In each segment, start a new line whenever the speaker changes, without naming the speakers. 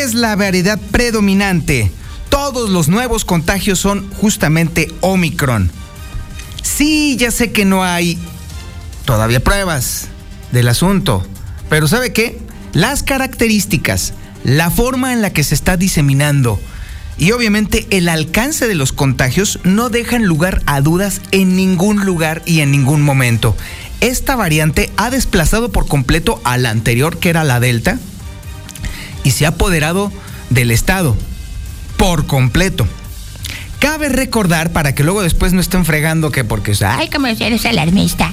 es la variedad predominante. Todos los nuevos contagios son justamente Omicron. Sí, ya sé que no hay todavía pruebas del asunto, pero ¿sabe qué? Las características, la forma en la que se está diseminando y obviamente el alcance de los contagios no dejan lugar a dudas en ningún lugar y en ningún momento. Esta variante ha desplazado por completo a la anterior, que era la Delta, y se ha apoderado del Estado por completo. Cabe recordar, para que luego después no estén fregando que porque, ay, como eres alarmista,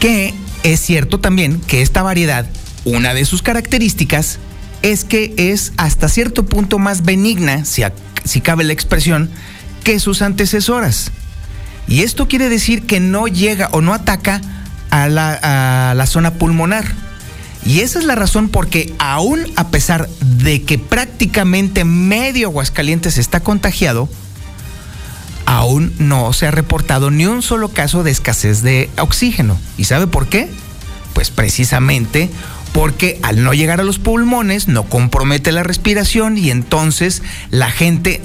que es cierto también que esta variedad, una de sus características, es que es hasta cierto punto más benigna, si, cabe la expresión, que sus antecesoras. Y esto quiere decir que no llega o no ataca a la zona pulmonar y esa es la razón porque aún a pesar de que prácticamente medio Aguascalientes está contagiado, aún no se ha reportado ni un solo caso de escasez de oxígeno. ¿Y sabe por qué? Pues precisamente porque al no llegar a los pulmones no compromete la respiración y entonces la gente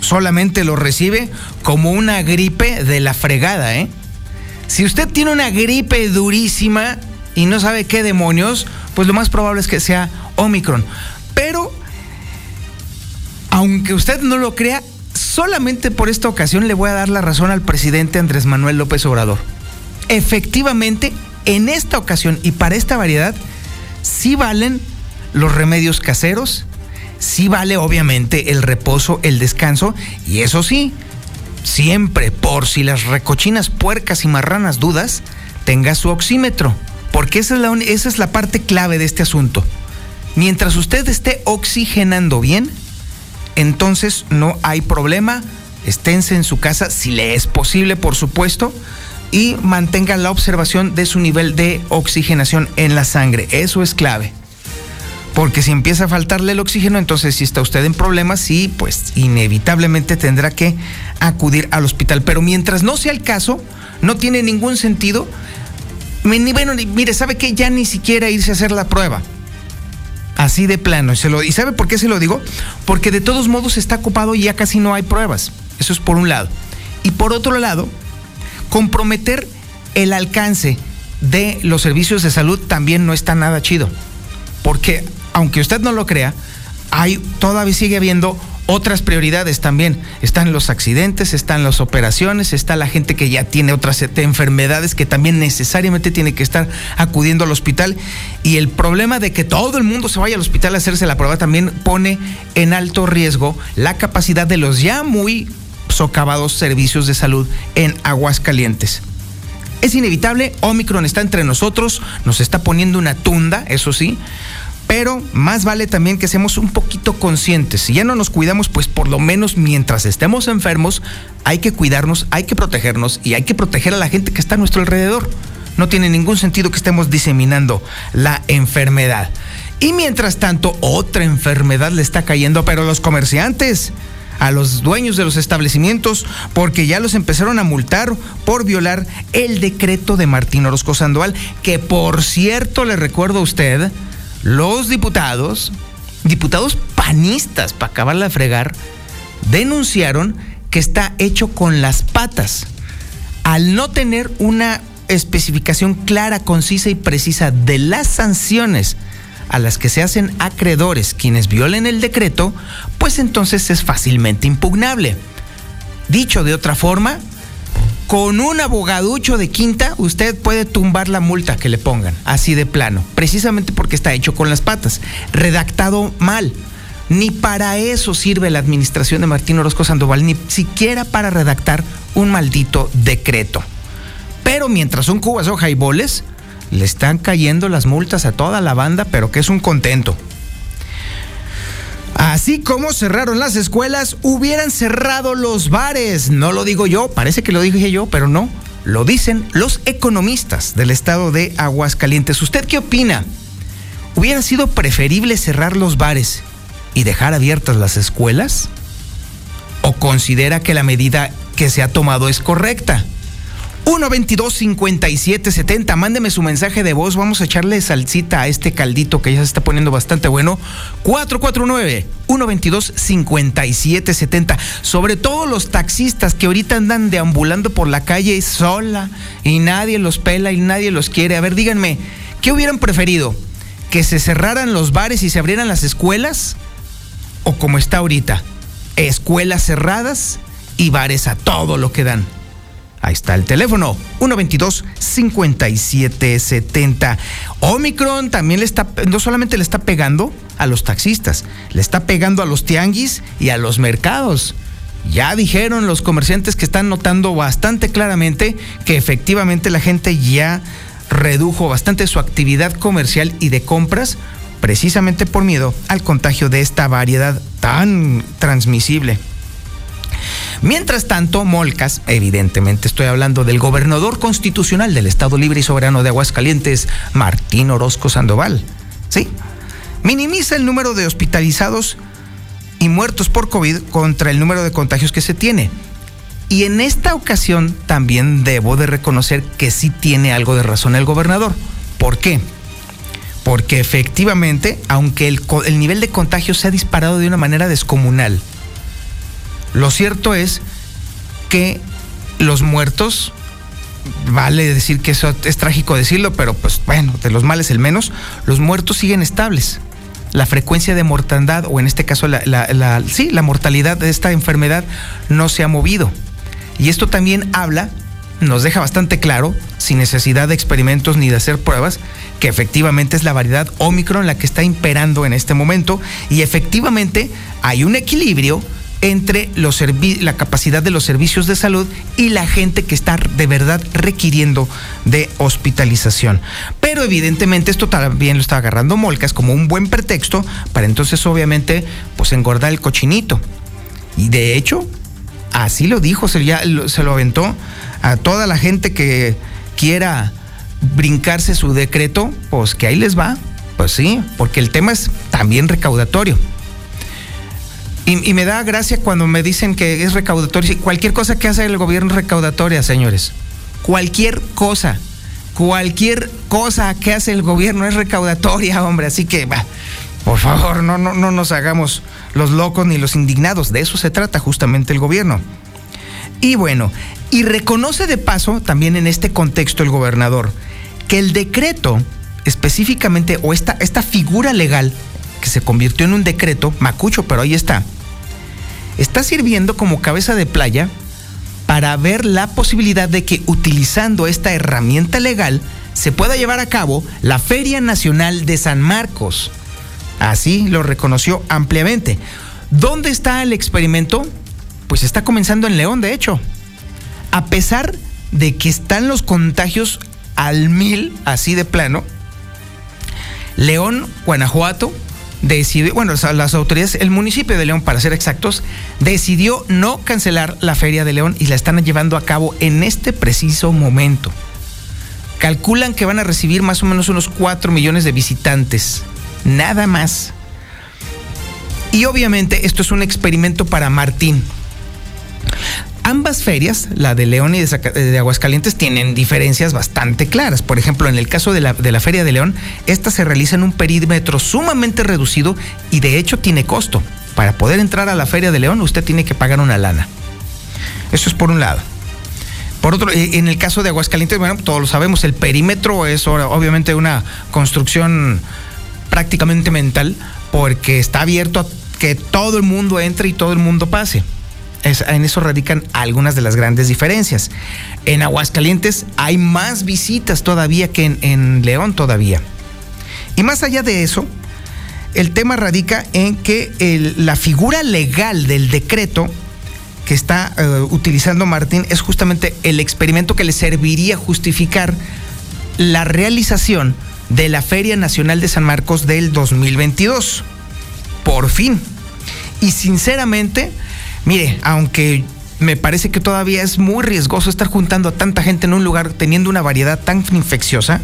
solamente lo recibe como una gripe de la fregada, ¿eh? Si usted tiene una gripe durísima, y no sabe qué demonios, pues lo más probable es que sea Omicron. Pero, aunque usted no lo crea, solamente por esta ocasión le voy a dar la razón al presidente Andrés Manuel López Obrador. Efectivamente, en esta ocasión y para esta variedad, sí valen los remedios caseros, sí vale obviamente el reposo, el descanso, y eso sí, siempre por si las recochinas puercas y marranas dudas, tenga su oxímetro porque esa es, la, esa es la parte clave de este asunto. Mientras usted esté oxigenando bien, entonces no hay problema. Esténse en su casa, si le es posible, por supuesto, y mantenga la observación de su nivel de oxigenación en la sangre. Eso es clave. Porque si empieza a faltarle el oxígeno, entonces si está usted en problemas, sí, pues inevitablemente tendrá que acudir al hospital. Pero mientras no sea el caso, no tiene ningún sentido bueno, mire, ¿sabe qué? Ya ni siquiera irse a hacer la prueba. Así de plano. ¿Y sabe por qué se lo digo? Porque de todos modos está ocupado y ya casi no hay pruebas. Eso es por un lado. Y por otro lado, comprometer el alcance de los servicios de salud también no está nada chido. Porque, aunque usted no lo crea, hay, todavía sigue habiendo otras prioridades también. Están los accidentes, están las operaciones, está la gente que ya tiene otras enfermedades que también necesariamente tiene que estar acudiendo al hospital. Y el problema de que todo el mundo se vaya al hospital a hacerse la prueba también pone en alto riesgo la capacidad de los ya muy socavados servicios de salud en Aguascalientes. Es inevitable, Omicron está entre nosotros, nos está poniendo una tunda, eso sí, pero más vale también que seamos un poquito conscientes. Si ya no nos cuidamos, pues por lo menos mientras estemos enfermos, hay que cuidarnos, hay que protegernos y hay que proteger a la gente que está a nuestro alrededor. No tiene ningún sentido que estemos diseminando la enfermedad. Y mientras tanto, otra enfermedad le está cayendo, pero a los comerciantes, a los dueños de los establecimientos, porque ya los empezaron a multar por violar el decreto de Martín Orozco Sandoval, que por cierto le recuerdo a usted, los diputados, diputados panistas, para acabarla de fregar, denunciaron que está hecho con las patas. Al no tener una especificación clara, concisa y precisa de las sanciones a las que se hacen acreedores quienes violen el decreto, pues entonces es fácilmente impugnable. Dicho de otra forma, con un abogaducho de quinta, usted puede tumbar la multa que le pongan, así de plano, precisamente porque está hecho con las patas, redactado mal. Ni para eso sirve la administración de Martín Orozco Sandoval, ni siquiera para redactar un maldito decreto. Pero mientras son cubas o jaiboles, le están cayendo las multas a toda la banda, pero que es un contento. Así como cerraron las escuelas, hubieran cerrado los bares. No lo digo yo, parece que lo dije yo, pero no. Lo dicen los economistas del estado de Aguascalientes. ¿Usted qué opina? ¿Hubiera sido preferible cerrar los bares y dejar abiertas las escuelas? ¿O considera que la medida que se ha tomado es correcta? 122-5770. Mándeme su mensaje de voz. Vamos a echarle salsita a este caldito que ya se está poniendo bastante bueno. 449-122-5770. Sobre todo los taxistas que ahorita andan deambulando por la calle sola y nadie los pela y nadie los quiere. A ver, díganme, ¿qué hubieran preferido? ¿Que se cerraran los bares y se abrieran las escuelas? ¿O como está ahorita? Escuelas cerradas y bares a todo lo que dan. Ahí está el teléfono, 122-5770. Omicron también le está, no solamente le está pegando a los taxistas, le está pegando a los tianguis y a los mercados. Ya dijeron los comerciantes que están notando bastante claramente que efectivamente la gente ya redujo bastante su actividad comercial y de compras precisamente por miedo al contagio de esta variedad tan transmisible. Mientras tanto, Molcas, evidentemente estoy hablando del gobernador constitucional del Estado Libre y Soberano de Aguascalientes, Martín Orozco Sandoval. Sí, minimiza el número de hospitalizados y muertos por COVID contra el número de contagios que se tiene. Y en esta ocasión también debo de reconocer que sí tiene algo de razón el gobernador. ¿Por qué? Porque efectivamente, aunque el, el nivel de contagio se ha disparado de una manera descomunal, lo cierto es que los muertos, vale decir que eso es trágico decirlo, pero pues bueno, de los males el menos, los muertos siguen estables. La frecuencia de mortandad, o en este caso la, sí, la mortalidad de esta enfermedad no se ha movido. Y esto también habla, nos deja bastante claro, sin necesidad de experimentos ni de hacer pruebas, que efectivamente es la variedad Omicron la que está imperando en este momento y efectivamente hay un equilibrio entre la capacidad de los servicios de salud y la gente que está de verdad requiriendo de hospitalización. Pero evidentemente esto también lo está agarrando Molcas como un buen pretexto para entonces obviamente pues engordar el cochinito. Y de hecho, así lo dijo, se lo aventó a toda la gente que quiera brincarse su decreto, pues que ahí les va. Pues sí, porque el tema es también recaudatorio. Y, me da gracia cuando me dicen que es recaudatorio. Cualquier cosa que hace el gobierno es recaudatoria, señores. Cualquier cosa. Cualquier cosa que hace el gobierno es recaudatoria, hombre. Así que, por favor, no, no, no nos hagamos los locos ni los indignados. De eso se trata justamente el gobierno. Y bueno, y reconoce de paso también en este contexto el gobernador que el decreto específicamente, o esta, esta figura legal que se convirtió en un decreto, macucho, pero ahí está, está sirviendo como cabeza de playa para ver la posibilidad de que utilizando esta herramienta legal se pueda llevar a cabo la Feria Nacional de San Marcos. Así lo reconoció ampliamente. ¿Dónde está el experimento? Pues está comenzando en León, de hecho. A pesar de que están los contagios al mil, así de plano, León, Guanajuato, decidió, bueno, las autoridades, el municipio de León, para ser exactos, decidió no cancelar la Feria de León y la están llevando a cabo en este preciso momento. Calculan que van a recibir más o menos unos 4 millones de visitantes, nada más. Y obviamente esto es un experimento para Martín, Ambas ferias, la de León y de, Aguascalientes, tienen diferencias bastante claras. Por ejemplo, en el caso de la, de la Feria de León, esta se realiza en un perímetro sumamente reducido y de hecho tiene costo. Para poder entrar a la Feria de León, usted tiene que pagar una lana. Eso es por un lado. Por otro, eh, en el caso de Aguascalientes, bueno, todos lo sabemos, el perímetro es obviamente una construcción prácticamente mental porque está abierto a que todo el mundo entre y todo el mundo pase. En eso radican algunas de las grandes diferencias. En Aguascalientes hay más visitas todavía que en, León todavía. Y más allá de eso, el tema radica en que la figura legal del decreto que está eh, utilizando Martín es justamente el experimento que le serviría justificar la realización de la Feria Nacional de San Marcos del 2022. Por fin. Y sinceramente, mire, aunque me parece que todavía es muy riesgoso estar juntando a tanta gente en un lugar teniendo una variedad tan infecciosa,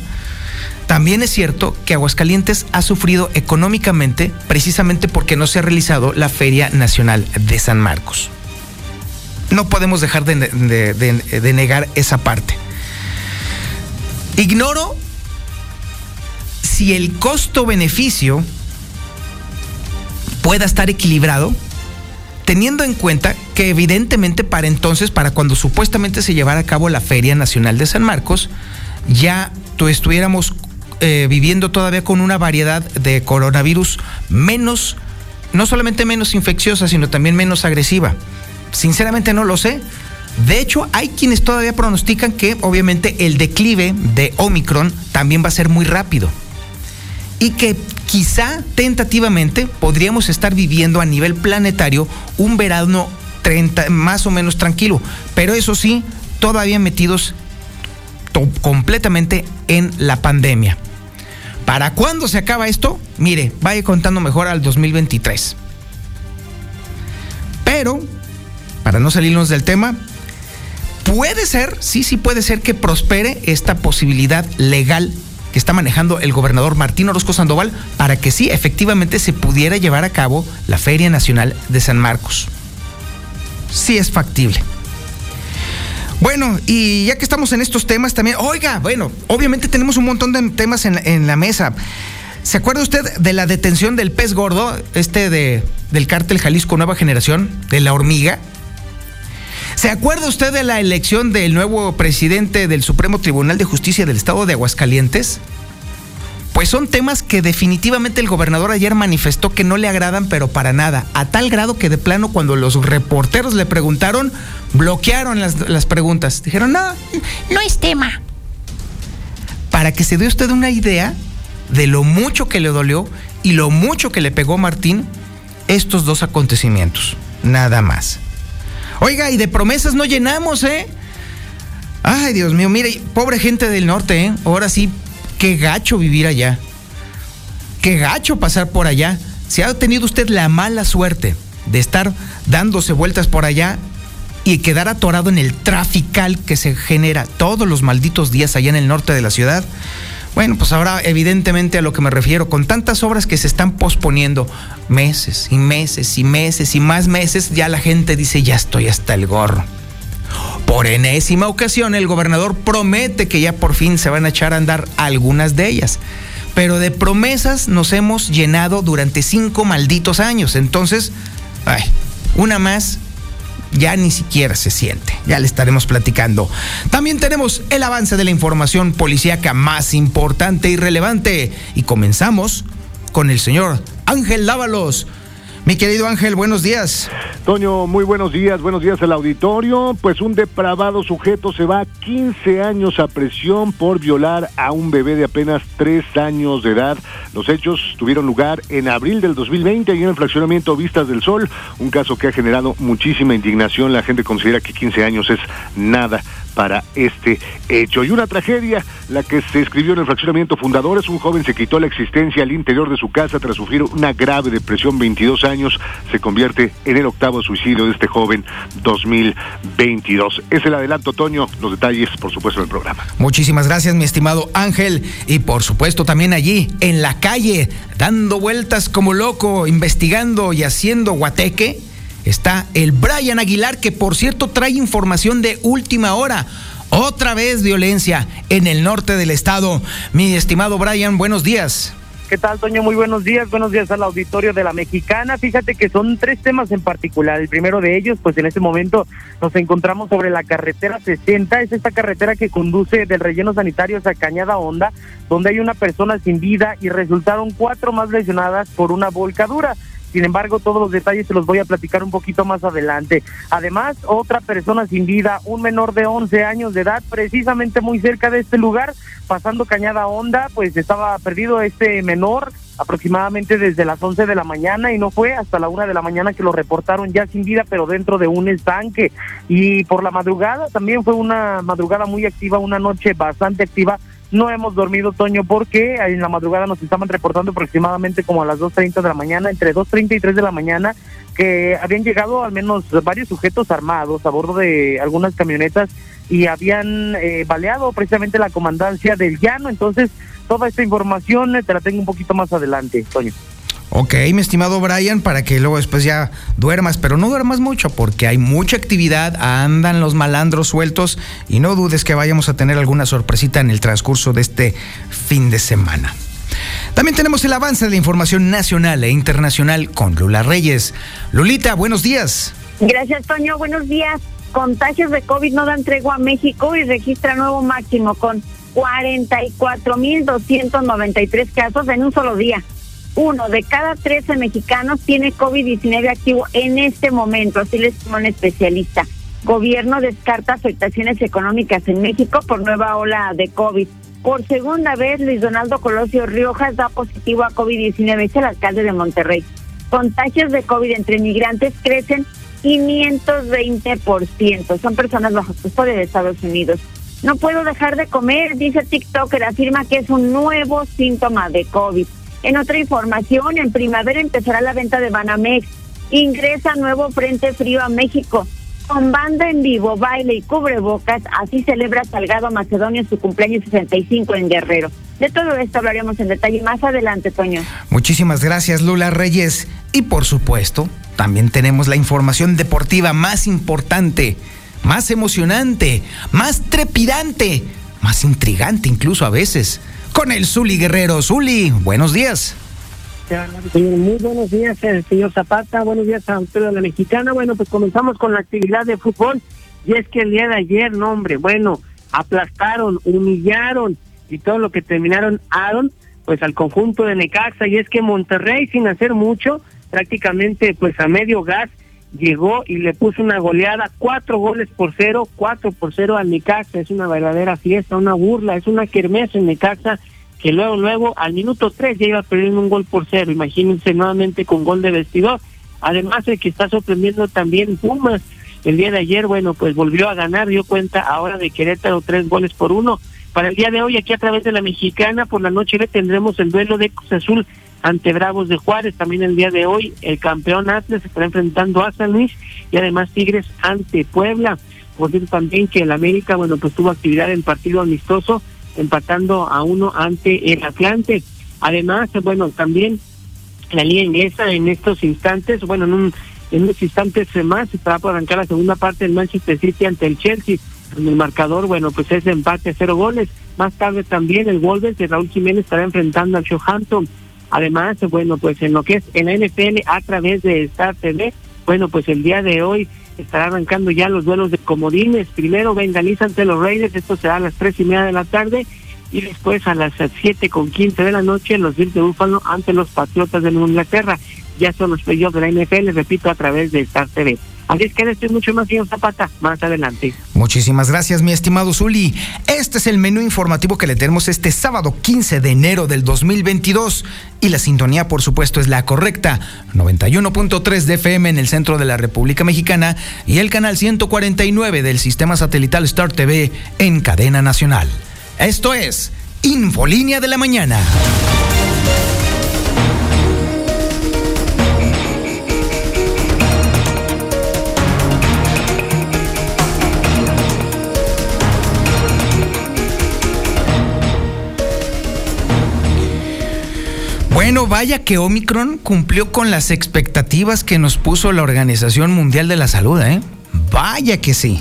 también es cierto que Aguascalientes ha sufrido económicamente precisamente porque no se ha realizado la Feria Nacional de San Marcos no podemos dejar de, negar esa parte. Ignoro si el costo-beneficio pueda estar equilibrado, teniendo en cuenta que evidentemente para entonces, para cuando supuestamente se llevara a cabo la Feria Nacional de San Marcos, ya estuviéramos eh, viviendo todavía con una variedad de coronavirus menos, no solamente menos infecciosa, sino también menos agresiva. Sinceramente no lo sé. De hecho, hay quienes todavía pronostican que obviamente el declive de Omicron también va a ser muy rápido. Y que quizá tentativamente podríamos estar viviendo a nivel planetario un verano 30, más o menos tranquilo. Pero eso sí, todavía metidos completamente en la pandemia. ¿Para cuándo se acaba esto? Mire, vaya contando mejor al 2023. Pero para no salirnos del tema, puede ser, sí, sí puede ser que prospere esta posibilidad legal que está manejando el gobernador Martín Orozco Sandoval para que sí, efectivamente se pudiera llevar a cabo la Feria Nacional de San Marcos. Sí es factible. Bueno, y ya que estamos en estos temas también, oiga, bueno, obviamente tenemos un montón de temas en, la mesa. ¿Se acuerda usted de la detención del pez gordo, este de, del cártel Jalisco Nueva Generación, de la hormiga? ¿Se acuerda usted de la elección del nuevo presidente del Supremo Tribunal de Justicia del Estado de Aguascalientes? Pues son temas que definitivamente el gobernador ayer manifestó que no le agradan, pero para nada. A tal grado que de plano cuando los reporteros le preguntaron, bloquearon las, preguntas. Dijeron, no, no es tema. Para que se dé usted una idea de lo mucho que le dolió y lo mucho que le pegó Martín estos dos acontecimientos. Nada más. Oiga, y de promesas no llenamos, ¿eh? Ay, Dios mío, mire, pobre gente del norte, ¿eh? Ahora sí, qué gacho vivir allá. Qué gacho pasar por allá. Si ha tenido usted la mala suerte de estar dándose vueltas por allá y quedar atorado en el trafical que se genera todos los malditos días allá en el norte de la ciudad, bueno, pues ahora evidentemente a lo que me refiero, con tantas obras que se están posponiendo meses y meses y meses y más meses, ya la gente dice, ya estoy hasta el gorro. Por enésima ocasión, el gobernador promete que ya por fin se van a echar a andar algunas de ellas. Pero de promesas nos hemos llenado durante cinco malditos años. Entonces, ay, una más ya ni siquiera se siente. Ya le estaremos platicando. También tenemos el avance de la información policíaca más importante y relevante. Y comenzamos con el señor Ángel Lávalos mi querido Ángel, buenos días.
Toño, muy buenos días, buenos días al auditorio. Pues un depravado sujeto se va 15 años a presión por violar a un bebé de apenas 3 años de edad. Los hechos tuvieron lugar en abril del 2020 y en el fraccionamiento Vistas del Sol, un caso que ha generado muchísima indignación. La gente considera que 15 años es nada para este hecho. Y una tragedia, la que se escribió en el fraccionamiento Fundadores, un joven se quitó la existencia al interior de su casa tras sufrir una grave depresión, 22 años, se convierte en el octavo suicidio de este joven 2022. Es el adelanto, Toño, los detalles, por supuesto, del programa.
Muchísimas gracias, mi estimado Ángel, y por supuesto también allí, en la calle, dando vueltas como loco, investigando y haciendo guateque está el Brian Aguilar, que por cierto trae información de última hora. Otra vez violencia en el norte del estado. Mi estimado Brian, buenos días.
¿Qué tal, Toño? Muy buenos días. Buenos días al auditorio de la Mexicana. Fíjate que son tres temas en particular. El primero de ellos, pues en este momento nos encontramos sobre la carretera 60. Es esta carretera que conduce del relleno sanitario a Cañada Honda, donde hay una persona sin vida y resultaron cuatro más lesionadas por una volcadura. Sin embargo, todos los detalles se los voy a platicar un poquito más adelante. Además, otra persona sin vida, un menor de 11 años de edad, precisamente muy cerca de este lugar, pasando Cañada Honda, pues estaba perdido este menor aproximadamente desde las 11 de la mañana y no fue hasta la una de la mañana que lo reportaron ya sin vida, pero dentro de un estanque. Y por la madrugada también fue una madrugada muy activa, una noche bastante activa no hemos dormido, Toño, porque en la madrugada nos estaban reportando aproximadamente como a las 2.30 de la mañana, entre 2.30 y 3 de la mañana, que habían llegado al menos varios sujetos armados a bordo de algunas camionetas y habían eh, baleado precisamente la comandancia del llano. Entonces, toda esta información te la tengo un poquito más adelante, Toño.
Ok, mi estimado Brian, para que luego después ya duermas, pero no duermas mucho porque hay mucha actividad, andan los malandros sueltos y no dudes que vayamos a tener alguna sorpresita en el transcurso de este fin de semana. También tenemos el avance de información nacional e internacional con Lula Reyes. Lulita, buenos días.
Gracias, Toño. Buenos días. Contagios de COVID no dan tregua a México y registra nuevo máximo con 44.293 casos en un solo día uno de cada 13 mexicanos tiene COVID-19 activo en este momento, así les estimó un especialista. Gobierno descarta afectaciones económicas en México por nueva ola de COVID. Por segunda vez, Luis Donaldo Colosio Riojas da positivo a COVID-19, es el alcalde de Monterrey. Contagios de COVID entre migrantes crecen 520%. Son personas bajo custodia de Estados Unidos. No puedo dejar de comer, dice TikToker, afirma que es un nuevo síntoma de COVID. En otra información, en primavera empezará la venta de Banamex. Ingresa nuevo Frente Frío a México. Con banda en vivo, baile y cubrebocas, así celebra Salgado Macedonia su cumpleaños 65 en Guerrero. De todo esto hablaremos en detalle más adelante, Toño.
Muchísimas gracias, Lula Reyes. Y por supuesto, también tenemos la información deportiva más importante, más emocionante, más trepidante, más intrigante incluso a veces con el Zuli Guerrero. Zuli, buenos días.
Muy buenos días, eh, señor Zapata. Buenos días a de la Mexicana. Bueno, pues comenzamos con la actividad de fútbol. Y es que el día de ayer, no hombre, bueno, aplastaron, humillaron y todo lo que terminaron Aaron, pues al conjunto de Necaxa. Y es que Monterrey, sin hacer mucho, prácticamente pues a medio gas, llegó y le puso una goleada, cuatro goles por cero, cuatro por cero al Necaxa, es una verdadera fiesta, una burla, es una kermés en Necaxa, que luego, luego, al minuto tres ya iba perdiendo un gol por cero, imagínense nuevamente con gol de vestidor, además el que está sorprendiendo también Pumas, el día de ayer, bueno, pues volvió a ganar, dio cuenta ahora de Querétaro tres goles por uno, para el día de hoy aquí a través de la mexicana, por la noche le tendremos el duelo de Cruz Azul ante Bravos de Juárez. También el día de hoy el campeón Atlas estará enfrentando a San Luis y además Tigres ante Puebla. Por cierto también que el América, bueno, pues tuvo actividad en partido amistoso, empatando a uno ante el Atlante. Además, bueno, también la liga inglesa en estos instantes, bueno, en, un, en unos instantes más, estará por arrancar la segunda parte del Manchester City ante el Chelsea. En el marcador, bueno, pues es empate a cero goles. Más tarde también el Wolves de Raúl Jiménez estará enfrentando al Southampton. Además, bueno, pues en lo que es en la NFL a través de Star TV, bueno, pues el día de hoy estará arrancando ya los duelos de comodines. Primero Bengalís ante los Raiders, esto será a las tres y media de la tarde. Y después a las siete con quince de la noche los Bills de Búfalo ante los Patriotas de Inglaterra. Ya son los playoffs de la NFL, repito, a través de Star TV. Así es que esto mucho más, señor Zapata, más adelante.
Muchísimas gracias, mi estimado Zuli. Este es el menú informativo que le tenemos este sábado 15 de enero del 2022. Y la sintonía, por supuesto, es la correcta. 91.3 de FM en el centro de la República Mexicana y el canal 149 del sistema satelital Star TV en cadena nacional. Esto es Infolínea de la Mañana. Bueno, vaya que Omicron cumplió con las expectativas que nos puso la Organización Mundial de la Salud, ¿eh? Vaya que sí.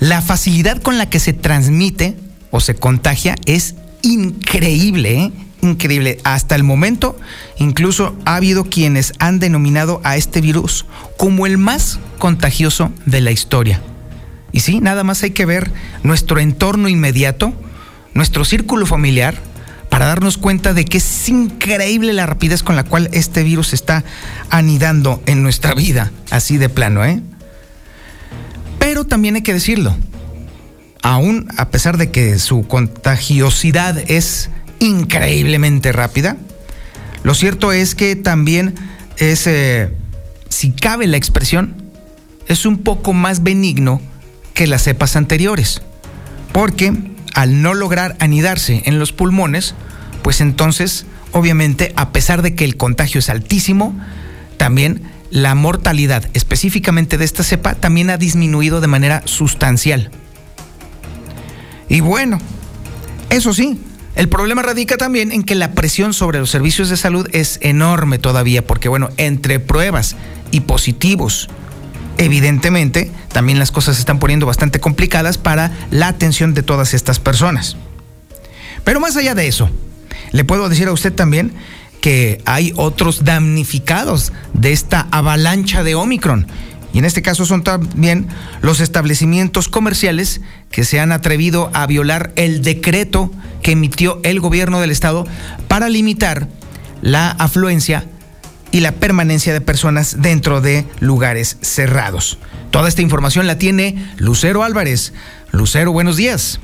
La facilidad con la que se transmite o se contagia es increíble, ¿eh? increíble. Hasta el momento, incluso ha habido quienes han denominado a este virus como el más contagioso de la historia. Y sí, nada más hay que ver nuestro entorno inmediato, nuestro círculo familiar, para darnos cuenta de que es increíble la rapidez con la cual este virus está anidando en nuestra vida, así de plano, ¿eh? Pero también hay que decirlo, aún a pesar de que su contagiosidad es increíblemente rápida, lo cierto es que también es, eh, si cabe la expresión, es un poco más benigno que las cepas anteriores, porque al no lograr anidarse en los pulmones, pues entonces, obviamente, a pesar de que el contagio es altísimo, también la mortalidad específicamente de esta cepa también ha disminuido de manera sustancial. Y bueno, eso sí, el problema radica también en que la presión sobre los servicios de salud es enorme todavía, porque bueno, entre pruebas y positivos, evidentemente, también las cosas se están poniendo bastante complicadas para la atención de todas estas personas. Pero más allá de eso, le puedo decir a usted también que hay otros damnificados de esta avalancha de Omicron. Y en este caso son también los establecimientos comerciales que se han atrevido a violar el decreto que emitió el gobierno del estado para limitar la afluencia y la permanencia de personas dentro de lugares cerrados. Toda esta información la tiene Lucero Álvarez. Lucero, buenos días.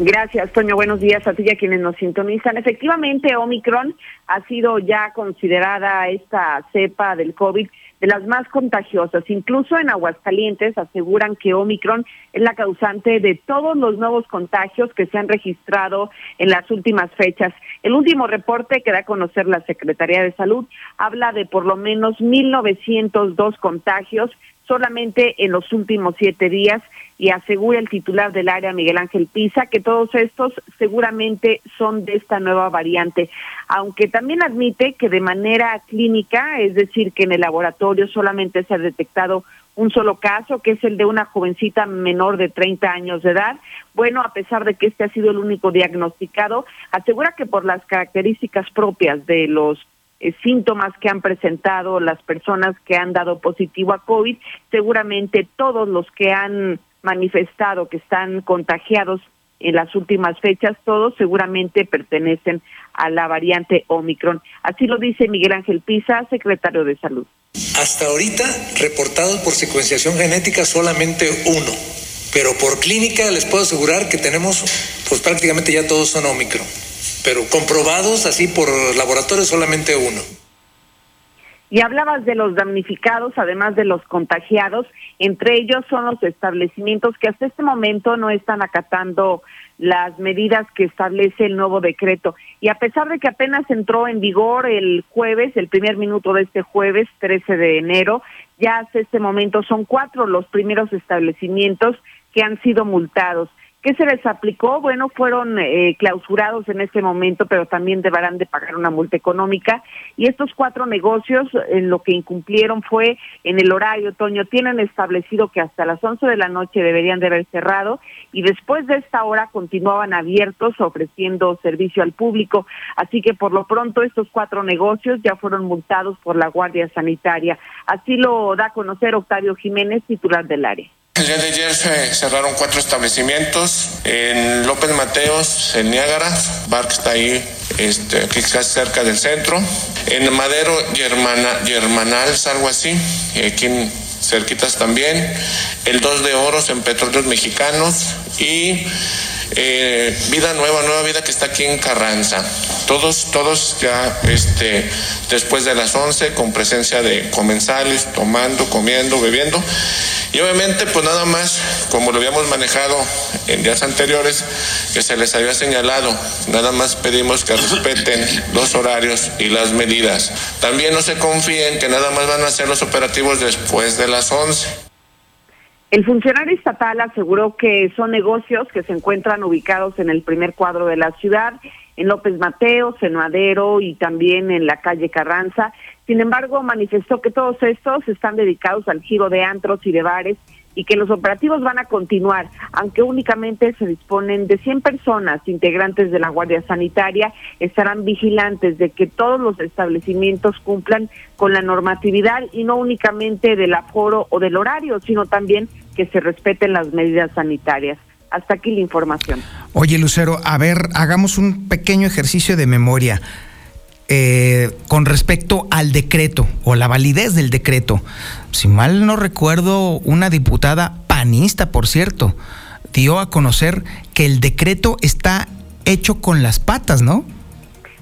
Gracias, Toño. Buenos días a ti y a quienes nos sintonizan. Efectivamente, Omicron ha sido ya considerada esta cepa del COVID de las más contagiosas. Incluso en Aguascalientes aseguran que Omicron es la causante de todos los nuevos contagios que se han registrado en las últimas fechas. El último reporte que da a conocer la Secretaría de Salud habla de por lo menos 1.902 contagios solamente en los últimos siete días y asegura el titular del área, Miguel Ángel Pisa, que todos estos seguramente son de esta nueva variante, aunque también admite que de manera clínica, es decir, que en el laboratorio solamente se ha detectado un solo caso, que es el de una jovencita menor de 30 años de edad. Bueno, a pesar de que este ha sido el único diagnosticado, asegura que por las características propias de los eh, síntomas que han presentado las personas que han dado positivo a COVID, seguramente todos los que han manifestado que están contagiados en las últimas fechas, todos seguramente pertenecen a la variante Omicron. Así lo dice Miguel Ángel Pisa, secretario de Salud.
Hasta ahorita, reportados por secuenciación genética solamente uno, pero por clínica les puedo asegurar que tenemos, pues prácticamente ya todos son Omicron, pero comprobados así por laboratorio solamente uno.
Y hablabas de los damnificados, además de los contagiados, entre ellos son los establecimientos que hasta este momento no están acatando las medidas que establece el nuevo decreto. Y a pesar de que apenas entró en vigor el jueves, el primer minuto de este jueves, 13 de enero, ya hasta este momento son cuatro los primeros establecimientos que han sido multados. ¿Qué se les aplicó? Bueno, fueron eh, clausurados en este momento, pero también deberán de pagar una multa económica. Y estos cuatro negocios, en lo que incumplieron fue en el horario, Toño, tienen establecido que hasta las 11 de la noche deberían de haber cerrado y después de esta hora continuaban abiertos ofreciendo servicio al público. Así que por lo pronto estos cuatro negocios ya fueron multados por la Guardia Sanitaria. Así lo da a conocer Octavio Jiménez, titular del área.
El día de ayer se cerraron cuatro establecimientos en López Mateos, en Niágara, bar que está ahí, este, aquí cerca del centro, en Madero, Germana, Germanals, algo así, aquí cerquitas también, el 2 de Oros en Petróleos Mexicanos y eh, Vida Nueva, Nueva Vida que está aquí en Carranza. Todos, todos ya este, después de las 11 con presencia de comensales, tomando, comiendo, bebiendo. Y obviamente, pues nada más, como lo habíamos manejado en días anteriores, que se les había señalado, nada más pedimos que respeten los horarios y las medidas. También no se confíen que nada más van a ser los operativos después de las 11.
El funcionario estatal aseguró que son negocios que se encuentran ubicados en el primer cuadro de la ciudad, en López Mateos, en Madero y también en la calle Carranza. Sin embargo, manifestó que todos estos están dedicados al giro de antros y de bares y que los operativos van a continuar, aunque únicamente se disponen de 100 personas integrantes de la Guardia Sanitaria, estarán vigilantes de que todos los establecimientos cumplan con la normatividad y no únicamente del aforo o del horario, sino también que se respeten las medidas sanitarias. Hasta aquí la información.
Oye, Lucero, a ver, hagamos un pequeño ejercicio de memoria. Eh, con respecto al decreto o la validez del decreto. Si mal no recuerdo, una diputada panista, por cierto, dio a conocer que el decreto está hecho con las patas, ¿no?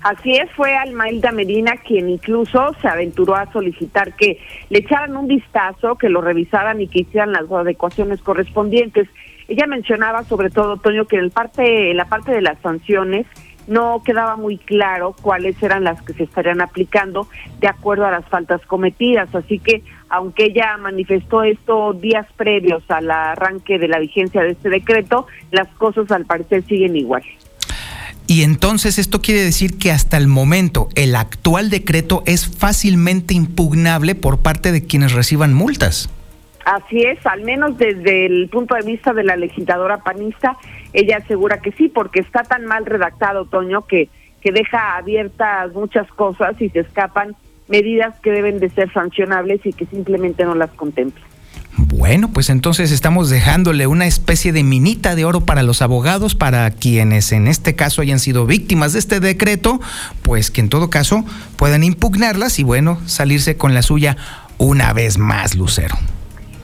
Así es, fue Almailda Medina quien incluso se aventuró a solicitar que le echaran un vistazo, que lo revisaran y que hicieran las adecuaciones correspondientes. Ella mencionaba sobre todo, Toño, que en, parte, en la parte de las sanciones no quedaba muy claro cuáles eran las que se estarían aplicando de acuerdo a las faltas cometidas. Así que, aunque ella manifestó esto días previos al arranque de la vigencia de este decreto, las cosas al parecer siguen igual.
Y entonces esto quiere decir que hasta el momento el actual decreto es fácilmente impugnable por parte de quienes reciban multas.
Así es, al menos desde el punto de vista de la legisladora panista, ella asegura que sí, porque está tan mal redactado, Toño, que, que deja abiertas muchas cosas y se escapan medidas que deben de ser sancionables y que simplemente no las contempla.
Bueno, pues entonces estamos dejándole una especie de minita de oro para los abogados, para quienes en este caso hayan sido víctimas de este decreto, pues que en todo caso puedan impugnarlas y bueno, salirse con la suya una vez más, Lucero.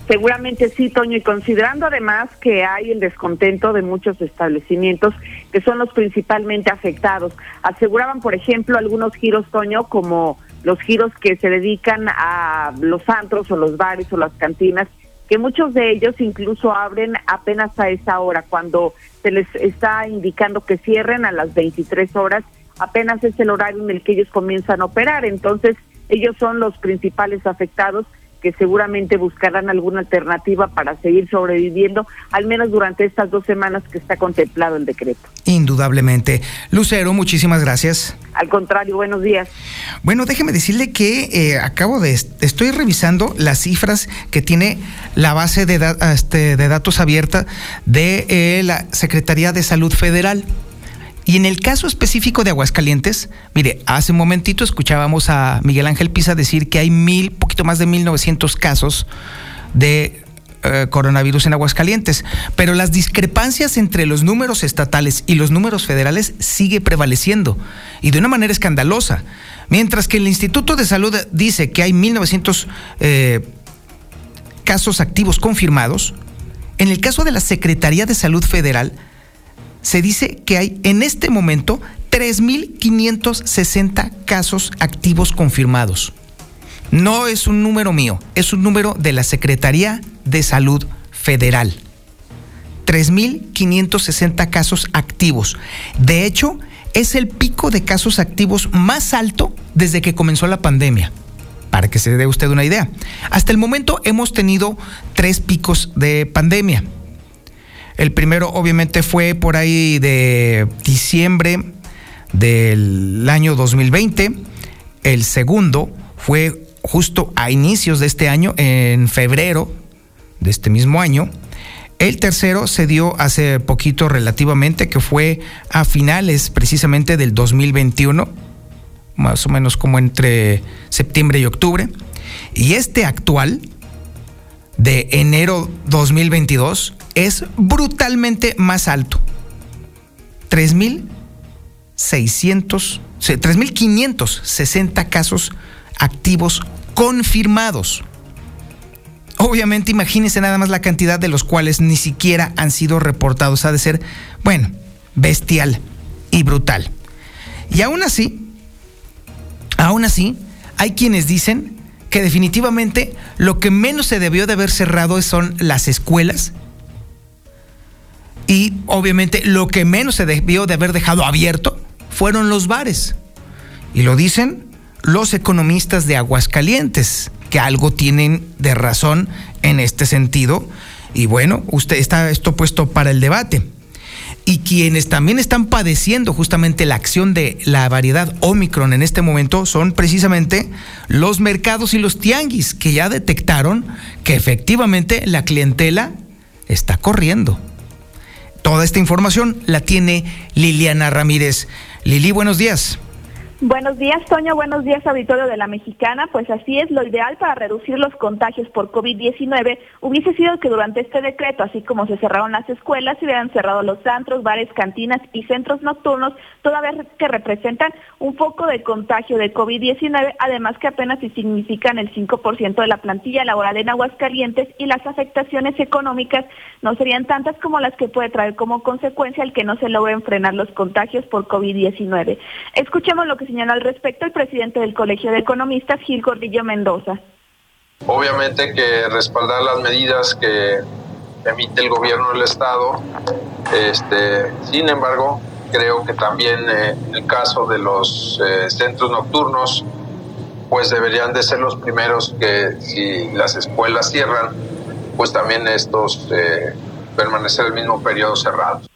Seguramente sí, Toño, y considerando además que hay el descontento de muchos establecimientos que son los principalmente afectados. Aseguraban, por ejemplo, algunos giros, Toño, como los giros que se dedican a los antros o los bares o las cantinas, que muchos de ellos incluso abren apenas a esa hora, cuando se les está indicando que cierren a las 23 horas, apenas es el horario en el que ellos comienzan a operar. Entonces, ellos son los principales afectados que seguramente buscarán alguna alternativa para seguir sobreviviendo, al menos durante estas dos semanas que está contemplado el decreto.
Indudablemente. Lucero, muchísimas gracias.
Al contrario, buenos días.
Bueno, déjeme decirle que eh, acabo de, estoy revisando las cifras que tiene la base de, este, de datos abierta de eh, la Secretaría de Salud Federal. Y en el caso específico de Aguascalientes, mire, hace un momentito escuchábamos a Miguel Ángel Pisa decir que hay mil, poquito más de 1.900 casos de eh, coronavirus en Aguascalientes, pero las discrepancias entre los números estatales y los números federales sigue prevaleciendo y de una manera escandalosa. Mientras que el Instituto de Salud dice que hay 1.900 eh, casos activos confirmados, en el caso de la Secretaría de Salud Federal, se dice que hay en este momento 3.560 casos activos confirmados. No es un número mío, es un número de la Secretaría de Salud Federal. 3.560 casos activos. De hecho, es el pico de casos activos más alto desde que comenzó la pandemia. Para que se dé usted una idea. Hasta el momento hemos tenido tres picos de pandemia. El primero obviamente fue por ahí de diciembre del año 2020. El segundo fue justo a inicios de este año, en febrero de este mismo año. El tercero se dio hace poquito relativamente, que fue a finales precisamente del 2021, más o menos como entre septiembre y octubre. Y este actual, de enero 2022, es brutalmente más alto. 3.600, 3.560 casos activos confirmados. Obviamente, imagínense nada más la cantidad de los cuales ni siquiera han sido reportados. Ha de ser, bueno, bestial y brutal. Y aún así, aún así, hay quienes dicen que definitivamente lo que menos se debió de haber cerrado son las escuelas y obviamente lo que menos se debió de haber dejado abierto fueron los bares. Y lo dicen los economistas de Aguascalientes, que algo tienen de razón en este sentido. Y bueno, usted está esto puesto para el debate. Y quienes también están padeciendo justamente la acción de la variedad Omicron en este momento son precisamente los mercados y los tianguis que ya detectaron que efectivamente la clientela está corriendo. Toda esta información la tiene Liliana Ramírez. Lili, buenos días.
Buenos días, Toño. Buenos días, auditorio de la Mexicana. Pues así es, lo ideal para reducir los contagios por COVID-19 hubiese sido que durante este decreto, así como se cerraron las escuelas, se hubieran cerrado los antros, bares, cantinas y centros nocturnos, toda vez que representan un foco de contagio de COVID-19, además que apenas si significan el 5% de la plantilla laboral en Aguascalientes y las afectaciones económicas no serían tantas como las que puede traer como consecuencia el que no se logren frenar los contagios por COVID-19. Escuchemos lo que señala al respecto el presidente del Colegio de Economistas, Gil Gordillo Mendoza.
Obviamente que respaldar las medidas que emite el gobierno del Estado, este, sin embargo, creo que también eh, en el caso de los eh, centros nocturnos, pues deberían de ser los primeros que si las escuelas cierran, pues también estos eh, permanecer el mismo periodo cerrados.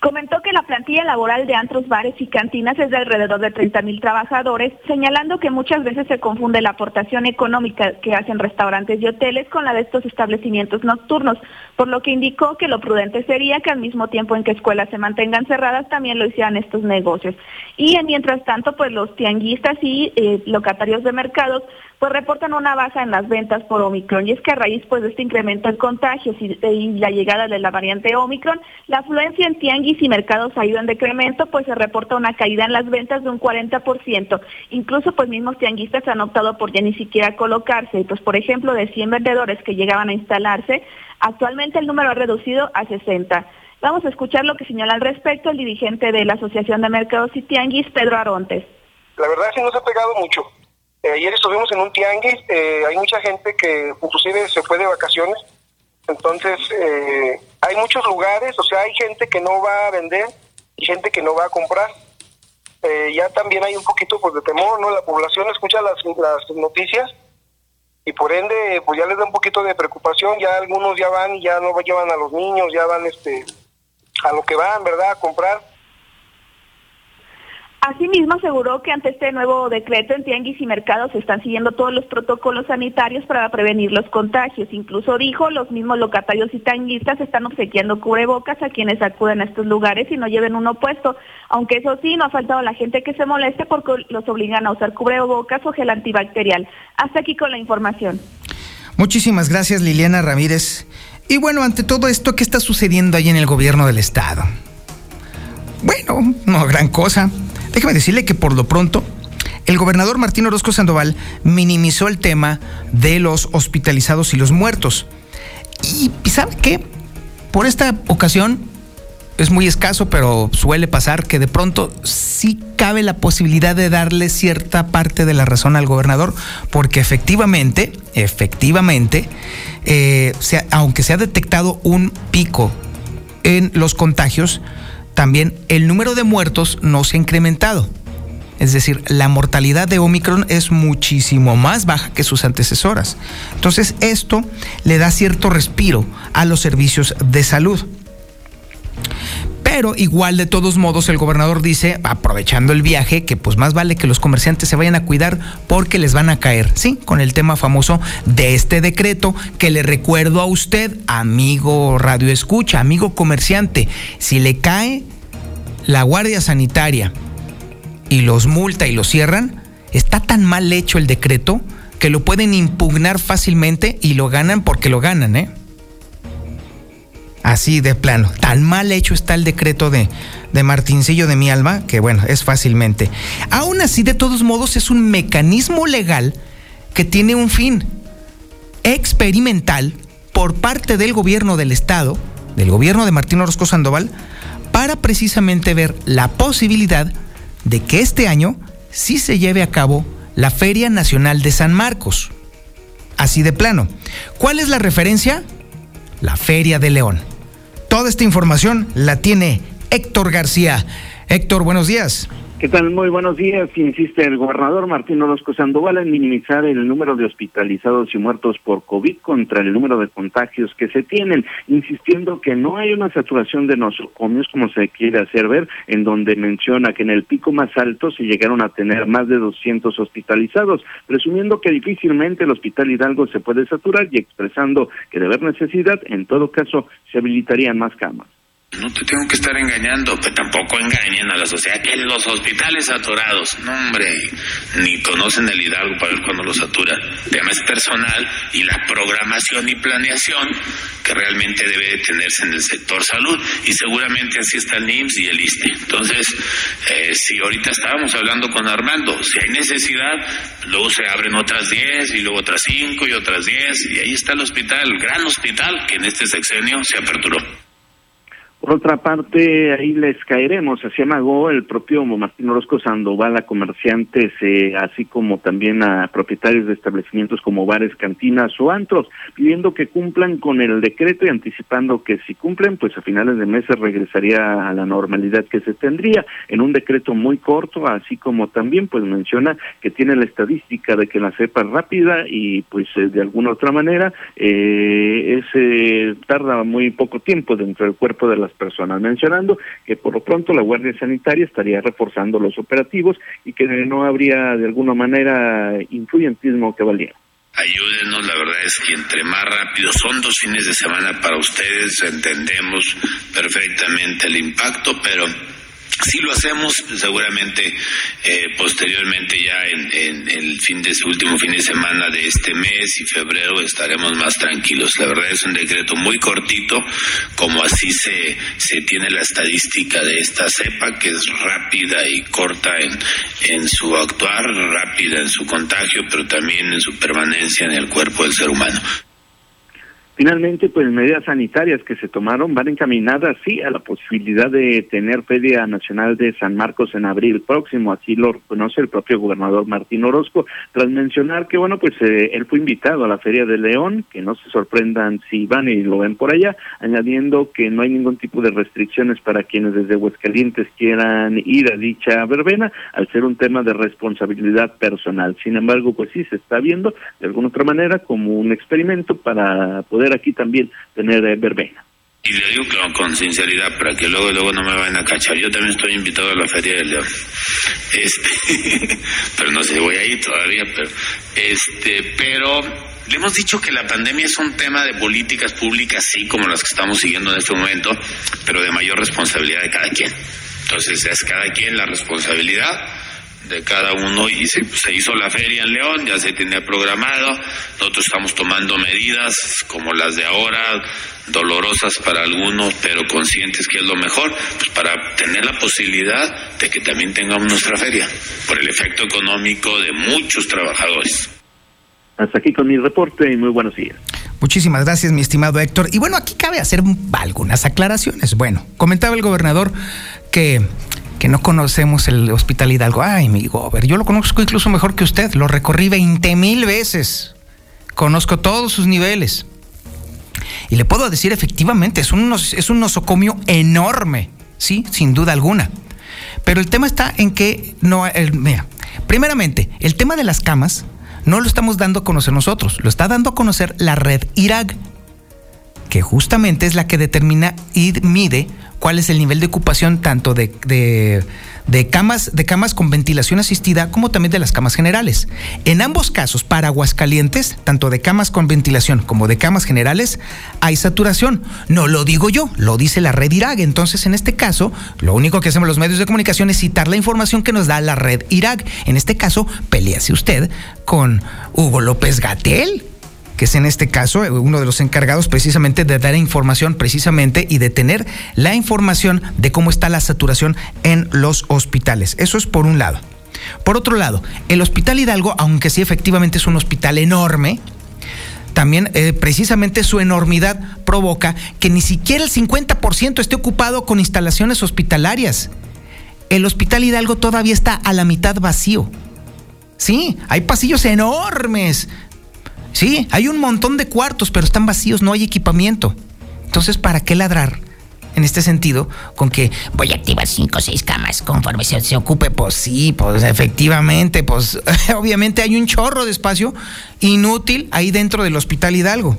Comentó que la plantilla laboral de antros, bares y cantinas es de alrededor de 30 mil trabajadores, señalando que muchas veces se confunde la aportación económica que hacen restaurantes y hoteles con la de estos establecimientos nocturnos, por lo que indicó que lo prudente sería que al mismo tiempo en que escuelas se mantengan cerradas también lo hicieran estos negocios. Y mientras tanto, pues los tianguistas y eh, locatarios de mercados pues reportan una baja en las ventas por Omicron. Y es que a raíz pues de este incremento en contagios y, y la llegada de la variante Omicron, la afluencia en tianguis y mercados ha ido en decremento, pues se reporta una caída en las ventas de un 40%. Incluso pues mismos tianguistas han optado por ya ni siquiera colocarse. Pues por ejemplo, de 100 vendedores que llegaban a instalarse, actualmente el número ha reducido a 60. Vamos a escuchar lo que señala al respecto el dirigente de la Asociación de Mercados y Tianguis, Pedro Arontes.
La verdad es que no se ha pegado mucho eh, ayer estuvimos en un tianguis, eh, hay mucha gente que inclusive se fue de vacaciones, entonces eh, hay muchos lugares, o sea, hay gente que no va a vender y gente que no va a comprar. ya también hay un poquito pues de temor, ¿no? La población escucha las, las noticias y por ende pues ya les da un poquito de preocupación, ya algunos ya van y ya no llevan a los niños, ya van este a lo que van, ¿verdad? A comprar
Asimismo, aseguró que ante este nuevo decreto en tianguis y mercados se están siguiendo todos los protocolos sanitarios para prevenir los contagios. Incluso dijo, los mismos locatarios y tianguistas están obsequiando cubrebocas a quienes acuden a estos lugares y no lleven uno puesto. Aunque eso sí, no ha faltado la gente que se moleste porque los obligan a usar cubrebocas o gel antibacterial. Hasta aquí con la información.
Muchísimas gracias, Liliana Ramírez. Y bueno, ante todo esto, ¿qué está sucediendo ahí en el gobierno del estado? Bueno, no gran cosa. Déjeme decirle que por lo pronto el gobernador Martín Orozco Sandoval minimizó el tema de los hospitalizados y los muertos. Y, ¿sabe qué? Por esta ocasión es muy escaso, pero suele pasar que de pronto sí cabe la posibilidad de darle cierta parte de la razón al gobernador, porque efectivamente, efectivamente, eh, aunque se ha detectado un pico en los contagios, también el número de muertos no se ha incrementado. Es decir, la mortalidad de Omicron es muchísimo más baja que sus antecesoras. Entonces, esto le da cierto respiro a los servicios de salud. Pero igual de todos modos el gobernador dice, aprovechando el viaje, que pues más vale que los comerciantes se vayan a cuidar porque les van a caer, ¿sí? Con el tema famoso de este decreto que le recuerdo a usted, amigo radio escucha, amigo comerciante, si le cae la Guardia Sanitaria y los multa y los cierran, está tan mal hecho el decreto que lo pueden impugnar fácilmente y lo ganan porque lo ganan, ¿eh? Así de plano. Tan mal hecho está el decreto de, de Martincillo de mi alma que bueno, es fácilmente. Aún así, de todos modos, es un mecanismo legal que tiene un fin experimental por parte del gobierno del Estado, del gobierno de Martín Orozco Sandoval, para precisamente ver la posibilidad de que este año sí se lleve a cabo la Feria Nacional de San Marcos. Así de plano. ¿Cuál es la referencia? La Feria de León. Toda esta información la tiene Héctor García. Héctor, buenos días.
¿Qué tal? Muy buenos días. Insiste el gobernador Martín Orozco Sandoval en minimizar el número de hospitalizados y muertos por COVID contra el número de contagios que se tienen, insistiendo que no hay una saturación de nosocomios como se quiere hacer ver, en donde menciona que en el pico más alto se llegaron a tener más de 200 hospitalizados, presumiendo que difícilmente el Hospital Hidalgo se puede saturar y expresando que de haber necesidad, en todo caso, se habilitarían más camas.
No te tengo que estar engañando, pero tampoco engañen a la sociedad que los hospitales saturados, no hombre, ni conocen el Hidalgo para ver cuándo lo saturan. es personal y la programación y planeación que realmente debe tenerse en el sector salud y seguramente así está el NIMS y el ISTE. Entonces, eh, si ahorita estábamos hablando con Armando, si hay necesidad, luego se abren otras 10 y luego otras 5 y otras 10 y ahí está el hospital, el gran hospital que en este sexenio se aperturó.
Por otra parte, ahí les caeremos, así amagó el propio Martín Orozco Sandoval a comerciantes, eh, así como también a propietarios de establecimientos como bares, cantinas o antros, pidiendo que cumplan con el decreto y anticipando que si cumplen, pues a finales de mes regresaría a la normalidad que se tendría. En un decreto muy corto, así como también pues menciona que tiene la estadística de que la cepa rápida y pues eh, de alguna otra manera eh, tarda muy poco tiempo dentro del cuerpo de personas, mencionando que por lo pronto la Guardia Sanitaria estaría reforzando los operativos y que no habría de alguna manera influyentismo que valiera.
Ayúdenos, la verdad es que entre más rápido son dos fines de semana para ustedes, entendemos perfectamente el impacto, pero si lo hacemos, seguramente eh, posteriormente ya en, el fin de ese último fin de semana de este mes y febrero estaremos más tranquilos. La verdad es un decreto muy cortito, como así se, se tiene la estadística de esta cepa, que es rápida y corta en, en su actuar, rápida en su contagio, pero también en su permanencia en el cuerpo del ser humano.
Finalmente, pues medidas sanitarias que se tomaron van encaminadas, sí, a la posibilidad de tener Feria Nacional de San Marcos en abril próximo, así lo reconoce el propio gobernador Martín Orozco, tras mencionar que, bueno, pues eh, él fue invitado a la Feria de León, que no se sorprendan si van y lo ven por allá, añadiendo que no hay ningún tipo de restricciones para quienes desde Huescalientes quieran ir a dicha verbena, al ser un tema de responsabilidad personal. Sin embargo, pues sí se está viendo de alguna otra manera como un experimento para poder aquí también tener eh.
Y le digo con, sinceridad, para que luego luego no me vayan a cachar. Yo también estoy invitado a la Feria del León. Este, pero no sé si voy a ir todavía, pero este, pero le hemos dicho que la pandemia es un tema de políticas públicas, sí, como las que estamos siguiendo en este momento, pero de mayor responsabilidad de cada quien. Entonces es cada quien la responsabilidad de cada uno y se, hizo la feria en León, ya se tenía programado, nosotros estamos tomando medidas como las de ahora, dolorosas para algunos, pero conscientes que es lo mejor, pues para tener la posibilidad de que también tengamos nuestra feria, por el efecto económico de muchos trabajadores.
Hasta aquí con mi reporte y muy buenos días.
Muchísimas gracias, mi estimado Héctor. Y bueno, aquí cabe hacer algunas aclaraciones. Bueno, comentaba el gobernador que que no conocemos el Hospital Hidalgo. Ay, mi gober, yo lo conozco incluso mejor que usted. Lo recorrí 20 mil veces. Conozco todos sus niveles. Y le puedo decir, efectivamente, es un, es un nosocomio enorme, ¿sí? Sin duda alguna. Pero el tema está en que, no, mira, primeramente, el tema de las camas no lo estamos dando a conocer nosotros, lo está dando a conocer la red IRAG, que justamente es la que determina y mide cuál es el nivel de ocupación tanto de, de, camas, de camas con ventilación asistida como también de las camas generales. En ambos casos, para Aguascalientes, tanto de camas con ventilación como de camas generales, hay saturación. No lo digo yo, lo dice la red IRAG. Entonces, en este caso, lo único que hacemos los medios de comunicación es citar la información que nos da la red IRAG. En este caso, pelease usted con Hugo López Gatel que es en este caso uno de los encargados precisamente de dar información precisamente y de tener la información de cómo está la saturación en los hospitales. Eso es por un lado. Por otro lado, el Hospital Hidalgo, aunque sí efectivamente es un hospital enorme, también eh, precisamente su enormidad provoca que ni siquiera el 50% esté ocupado con instalaciones hospitalarias. El Hospital Hidalgo todavía está a la mitad vacío. Sí, hay pasillos enormes Sí, hay un montón de cuartos, pero están vacíos, no hay equipamiento. Entonces, ¿para qué ladrar en este sentido, con que voy a activar cinco o seis camas conforme se, se ocupe. Pues sí, pues efectivamente, pues obviamente hay un chorro de espacio inútil ahí dentro del Hospital Hidalgo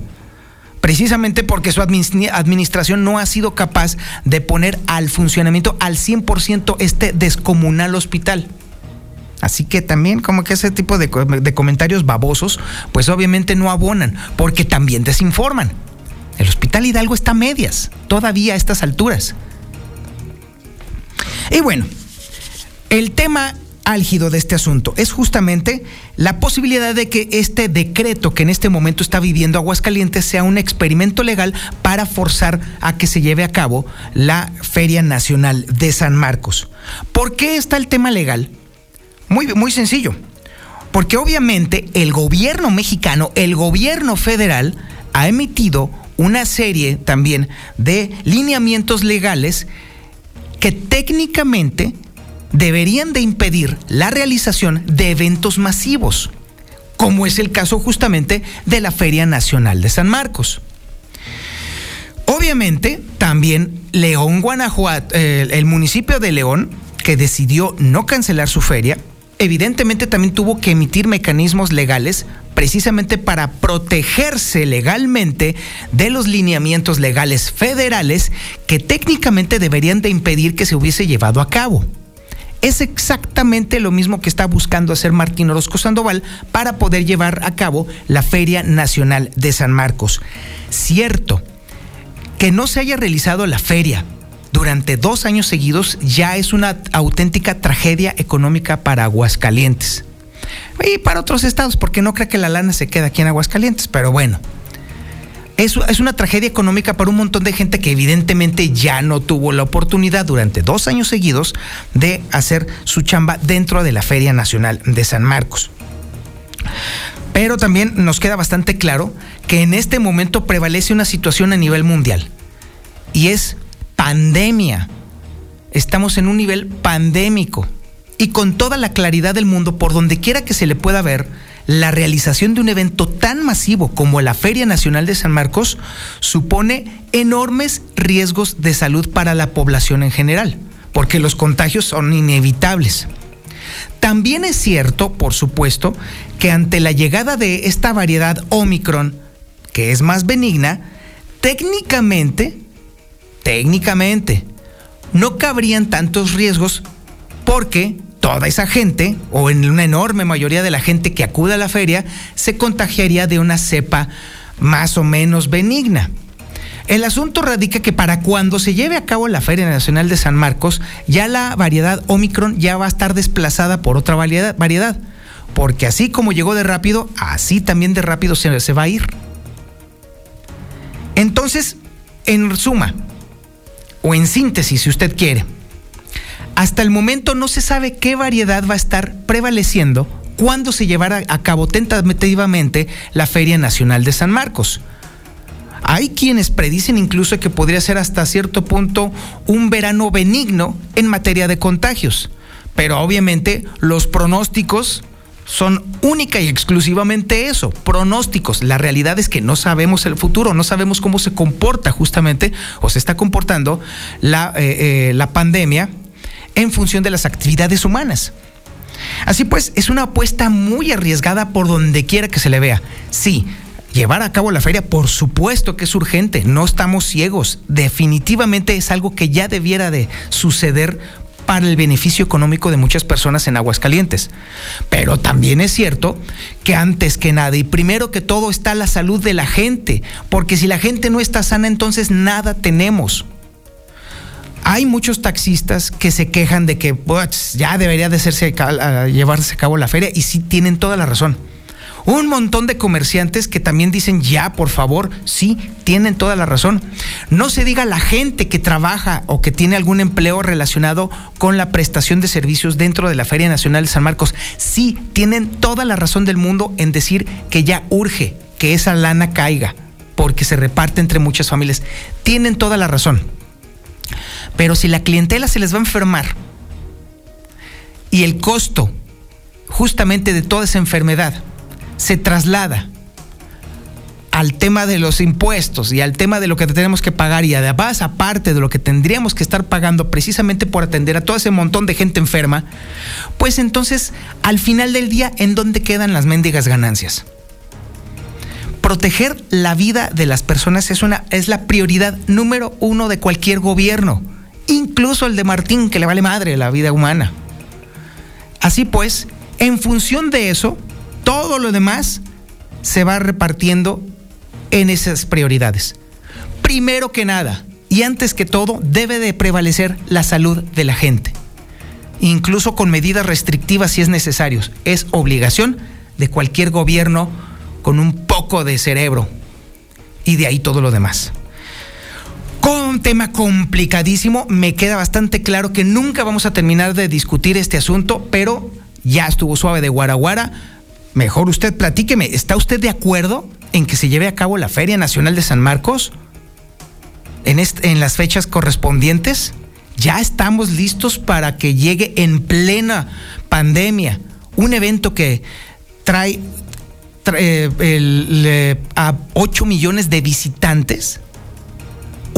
precisamente porque su administración no ha sido capaz de poner al funcionamiento al 100% este descomunal hospital. Así que también como que ese tipo de, comentarios babosos, pues obviamente no abonan, porque también desinforman. El Hospital Hidalgo está a medias, todavía a estas alturas. Y bueno, el tema álgido de este asunto es justamente la posibilidad de que este decreto que en este momento está viviendo Aguascalientes sea un experimento legal para forzar a que se lleve a cabo la Feria Nacional de San Marcos. ¿Por qué está el tema legal? Muy, muy sencillo. Porque obviamente el gobierno mexicano, el gobierno federal, ha emitido una serie también de lineamientos legales que técnicamente deberían de impedir la realización de eventos masivos, como es el caso justamente de la Feria Nacional de San Marcos. Obviamente, también León, Guanajuato, eh, el municipio de León, que decidió no cancelar su feria, evidentemente también tuvo que emitir mecanismos legales precisamente para protegerse legalmente de los lineamientos legales federales que técnicamente deberían de impedir que se hubiese llevado a cabo. Es exactamente lo mismo que está buscando hacer Martín Orozco Sandoval para poder llevar a cabo la Feria Nacional de San Marcos. Cierto, que no se haya realizado la feria durante dos años seguidos ya es una auténtica tragedia económica para Aguascalientes. Y para otros estados, porque no creo que la lana se quede aquí en Aguascalientes, pero bueno es, una tragedia económica para un montón de gente que evidentemente ya no tuvo la oportunidad durante dos años seguidos de hacer su chamba dentro de la Feria Nacional de San Marcos. Pero también nos queda bastante claro que en este momento prevalece una situación a nivel mundial y es pandemia. Estamos en un nivel pandémico y con toda la claridad del mundo, por donde quiera que se le pueda ver, la realización de un evento tan masivo como la Feria Nacional de San Marcos supone enormes riesgos de salud para la población en general, porque los contagios son inevitables. También es cierto, por supuesto, que ante la llegada de esta variedad Omicron, que es más benigna, técnicamente, técnicamente, no cabrían tantos riesgos porque toda esa gente, o en una enorme mayoría de la gente que acude a la feria, se contagiaría de una cepa más o menos benigna. El asunto radica que para cuando se lleve a cabo la Feria Nacional de San Marcos, ya la variedad Omicron ya va a estar desplazada por otra variedad, porque así como llegó de rápido, así también de rápido se va a ir. Entonces, en suma, o en síntesis, si usted quiere, hasta el momento no se sabe qué variedad va a estar prevaleciendo cuando se llevará a cabo tentativamente la Feria Nacional de San Marcos. Hay quienes predicen incluso que podría ser hasta cierto punto un verano benigno en materia de contagios, pero obviamente los pronósticos son única y exclusivamente eso, pronósticos. La realidad es que no sabemos el futuro, no sabemos cómo se comporta justamente o se está comportando la, eh, eh, la pandemia en función de las actividades humanas. Así pues, es una apuesta muy arriesgada por donde quiera que se le vea. Sí, llevar a cabo la feria, por supuesto que es urgente, no estamos ciegos, definitivamente es algo que ya debiera de suceder para el beneficio económico de muchas personas en Aguascalientes. Pero también es cierto que antes que nada y primero que todo está la salud de la gente, porque si la gente no está sana, entonces nada tenemos hay muchos taxistas que se quejan de que ya debería de hacerse, llevarse a cabo la feria y sí tienen toda la razón. Un montón de comerciantes que también dicen ya, por favor, sí, tienen toda la razón. No se diga la gente que trabaja o que tiene algún empleo relacionado con la prestación de servicios dentro de la Feria Nacional de San Marcos. Sí, tienen toda la razón del mundo en decir que ya urge que esa lana caiga porque se reparte entre muchas familias. Tienen toda la razón. Pero si la clientela se les va a enfermar y el costo justamente de toda esa enfermedad se traslada al tema de los impuestos y al tema de lo que tenemos que pagar y además aparte de lo que tendríamos que estar pagando precisamente por atender a todo ese montón de gente enferma, pues entonces al final del día, ¿en dónde quedan las mendigas ganancias? Proteger la vida de las personas es, una, es la prioridad número uno de cualquier gobierno, incluso el de Martín, que le vale madre la vida humana. Así pues, en función de eso, todo lo demás se va repartiendo en esas prioridades. Primero que nada, y antes que todo, debe de prevalecer la salud de la gente, incluso con medidas restrictivas si es necesario. Es obligación de cualquier gobierno con un poco de cerebro y de ahí todo lo demás. Con un tema complicadísimo, me queda bastante claro que nunca vamos a terminar de discutir este asunto, pero ya estuvo suave de Guaraguara. Mejor usted platíqueme, ¿está usted de acuerdo en que se lleve a cabo la Feria Nacional de San Marcos en, en las fechas correspondientes? Ya estamos listos para que llegue en plena pandemia un evento que trae, eh, a 8 millones de visitantes.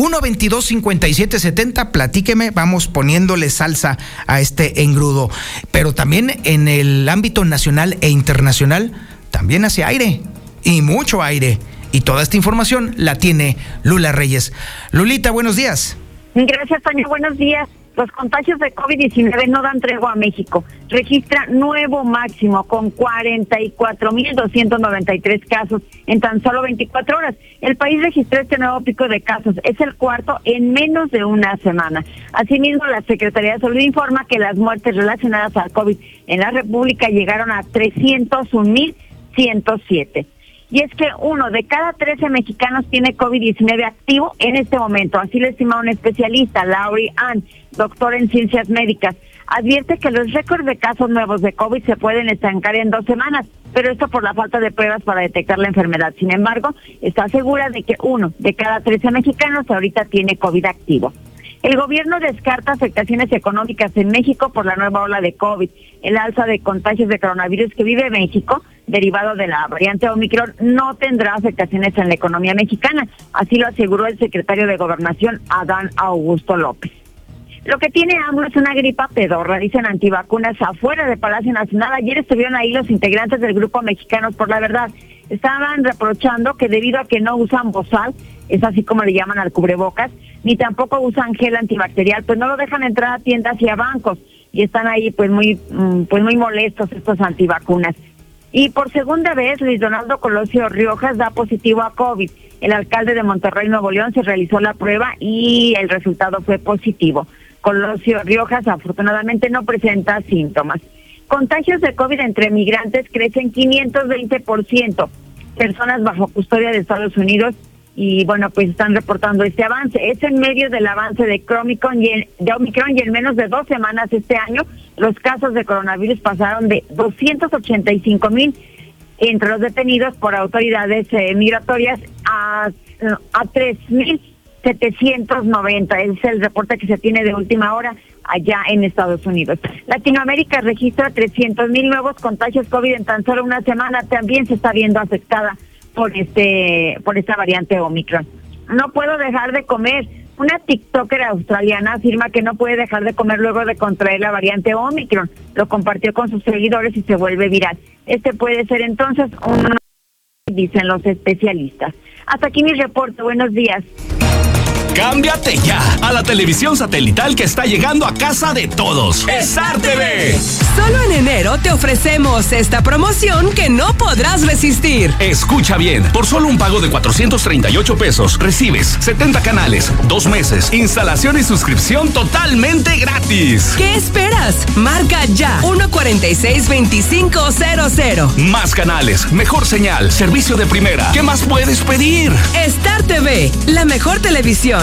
1 22 57 70, platíqueme, vamos poniéndole salsa a este engrudo. Pero también en el ámbito nacional e internacional, también hace aire y mucho aire. Y toda esta información la tiene Lula Reyes. Lulita, buenos días.
Gracias, Toño. Buenos días. Los contagios de COVID-19 no dan tregua a México. Registra nuevo máximo con 44.293 casos en tan solo 24 horas. El país registró este nuevo pico de casos. Es el cuarto en menos de una semana. Asimismo, la Secretaría de Salud informa que las muertes relacionadas al COVID en la República llegaron a 301.107 y es que uno de cada 13 mexicanos tiene COVID-19 activo en este momento. Así lo estima un especialista, Laurie Ann, doctor en ciencias médicas. Advierte que los récords de casos nuevos de COVID se pueden estancar en dos semanas, pero esto por la falta de pruebas para detectar la enfermedad. Sin embargo, está segura de que uno de cada 13 mexicanos ahorita tiene COVID activo. El gobierno descarta afectaciones económicas en México por la nueva ola de COVID. El alza de contagios de coronavirus que vive México, derivado de la variante Omicron, no tendrá afectaciones en la economía mexicana. Así lo aseguró el secretario de Gobernación, Adán Augusto López. Lo que tiene AMLO es una gripa pedorra, dicen antivacunas afuera de Palacio Nacional. Ayer estuvieron ahí los integrantes del grupo Mexicanos por la Verdad. Estaban reprochando que debido a que no usan bozal, es así como le llaman al cubrebocas, ni tampoco usan gel antibacterial, pues no lo dejan entrar a tiendas y a bancos y están ahí pues muy mm, pues muy molestos estos antivacunas. Y por segunda vez Luis Donaldo Colosio Riojas da positivo a COVID. El alcalde de Monterrey Nuevo León se realizó la prueba y el resultado fue positivo. Colosio Riojas afortunadamente no presenta síntomas. Contagios de COVID entre migrantes crecen 520%. Personas bajo custodia de Estados Unidos y bueno, pues están reportando este avance. Es en medio del avance de Omicron y de Omicron y en menos de dos semanas este año los casos de coronavirus pasaron de 285 mil entre los detenidos por autoridades eh, migratorias a, a 3.790. Es el reporte que se tiene de última hora allá en Estados Unidos. Latinoamérica registra 300 mil nuevos contagios COVID en tan solo una semana. También se está viendo afectada por este por esta variante Omicron. No puedo dejar de comer. Una TikToker australiana afirma que no puede dejar de comer luego de contraer la variante Omicron. Lo compartió con sus seguidores y se vuelve viral. Este puede ser entonces un dicen los especialistas. Hasta aquí mi reporte. Buenos días.
Cámbiate ya a la televisión satelital que está llegando a casa de todos. Star TV.
Solo en enero te ofrecemos esta promoción que no podrás resistir.
Escucha bien, por solo un pago de 438 pesos recibes 70 canales, dos meses, instalación y suscripción totalmente gratis.
¿Qué esperas? Marca ya 146-2500.
Más canales, mejor señal, servicio de primera. ¿Qué más puedes pedir?
Star TV, la mejor televisión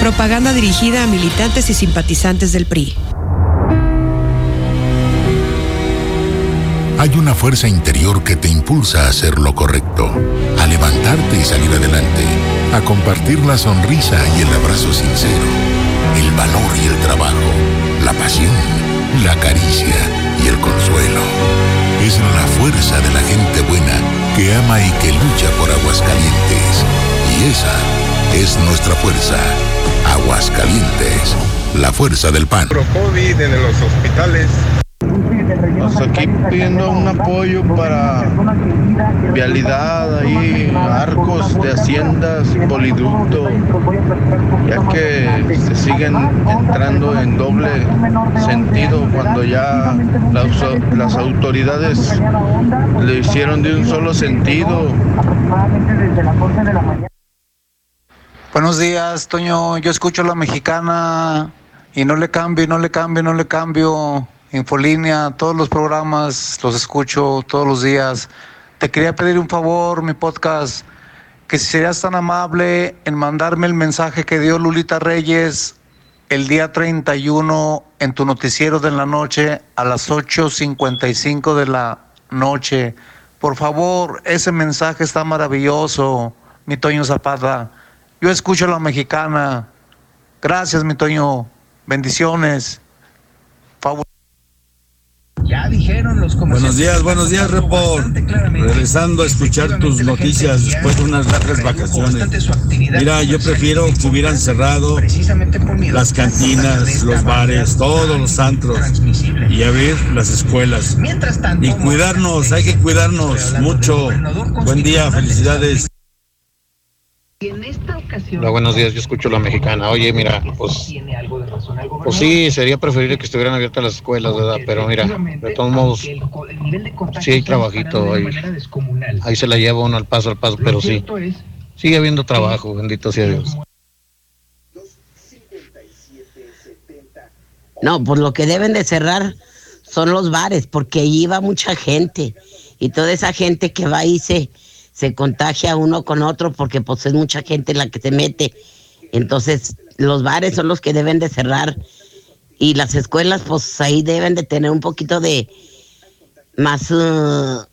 Propaganda dirigida a militantes y simpatizantes del PRI.
Hay una fuerza interior que te impulsa a hacer lo correcto, a levantarte y salir adelante, a compartir la sonrisa y el abrazo sincero, el valor y el trabajo, la pasión, la caricia y el consuelo. Es la fuerza de la gente buena que ama y que lucha por Aguascalientes. Y esa es nuestra fuerza. Aguascalientes, la fuerza del pan.
COVID en los hospitales. Nos aquí pidiendo un apoyo para vialidad ahí, arcos de haciendas, poliducto, ya que se siguen entrando en doble sentido cuando ya las, las autoridades le hicieron de un solo sentido.
Buenos días, Toño. Yo escucho a la mexicana y no le cambio, no le cambio, no le cambio. Infolínea, todos los programas los escucho todos los días. Te quería pedir un favor, mi podcast, que si serías tan amable en mandarme el mensaje que dio Lulita Reyes el día 31 en tu noticiero de la noche a las 8.55 de la noche. Por favor, ese mensaje está maravilloso, mi Toño Zapata. Yo escucho a la mexicana. Gracias, mi Toño. Bendiciones. Favor.
Ya dijeron los
Buenos días, buenos días, Report. Regresando a escuchar tus noticias después de unas largas vacaciones. Mira, yo prefiero que hubieran cerrado las cantinas, los bares, todos los antros y abrir las escuelas. Y cuidarnos, hay que cuidarnos mucho. Buen día, felicidades.
Hola, buenos días, yo escucho la mexicana. Oye, mira, pues, pues sí, sería preferible que estuvieran abiertas las escuelas, ¿verdad? Pero mira, de todos modos, sí hay trabajito ahí. Ahí se la lleva uno al paso al paso, pero sí. Sigue habiendo trabajo, bendito sea Dios.
No, pues lo que deben de cerrar son los bares, porque allí va mucha gente. Y toda esa gente que va ahí se se contagia uno con otro porque pues es mucha gente la que se mete. Entonces, los bares son los que deben de cerrar y las escuelas pues ahí deben de tener un poquito de más uh,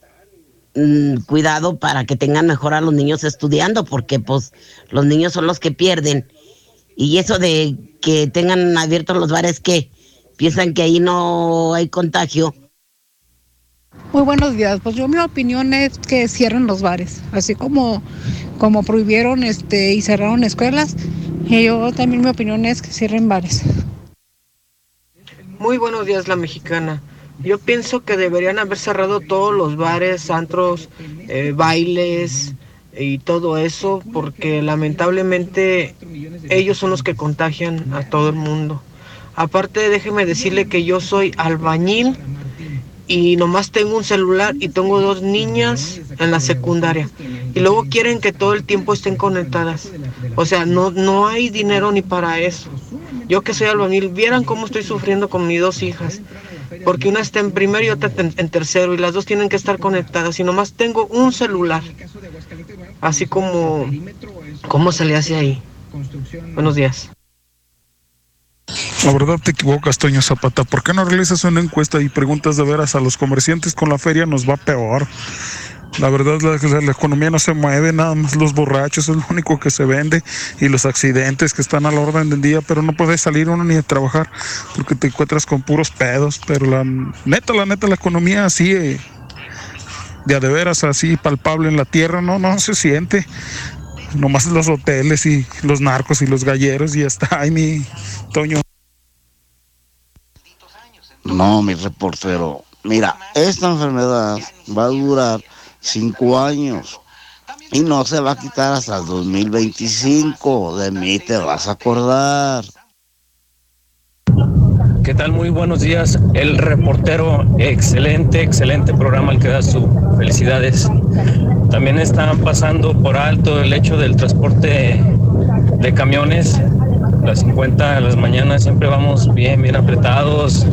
cuidado para que tengan mejor a los niños estudiando porque pues los niños son los que pierden. Y eso de que tengan abiertos los bares que piensan que ahí no hay contagio,
muy buenos días. Pues yo mi opinión es que cierren los bares, así como, como prohibieron este, y cerraron escuelas. Y yo también mi opinión es que cierren bares.
Muy buenos días, la mexicana. Yo pienso que deberían haber cerrado todos los bares, antros, eh, bailes y todo eso, porque lamentablemente ellos son los que contagian a todo el mundo. Aparte, déjeme decirle que yo soy albañil y nomás tengo un celular y tengo dos niñas en la secundaria y luego quieren que todo el tiempo estén conectadas. O sea, no, no hay dinero ni para eso. Yo que soy albañil, vieran cómo estoy sufriendo con mis dos hijas. Porque una está en primero y otra en tercero y las dos tienen que estar conectadas y nomás tengo un celular. Así como, ¿cómo se le hace ahí? Buenos días.
La verdad te equivocas, Toño Zapata. ¿Por qué no realizas una encuesta y preguntas de veras a los comerciantes con la feria? Nos va peor. La verdad, la, la, economía no se mueve, nada más los borrachos es lo único que se vende y los accidentes que están a la orden del día, pero no puedes salir uno ni a trabajar porque te encuentras con puros pedos. Pero la neta, la neta, la economía así, eh, de a de veras, así palpable en la tierra, no, no se siente. Nomás los hoteles y los narcos y los galleros y está. Ay, mi Toño.
No, mi reportero. Mira, esta enfermedad va a durar cinco años.
y no se va a quitar hasta el 2025. De mí te vas a acordar.
¿Qué tal? Muy buenos días. El reportero, excelente, excelente programa el que da su felicidades. También están pasando por alto el hecho del transporte de camiones. Las 50 de las mañanas siempre vamos bien, bien apretados.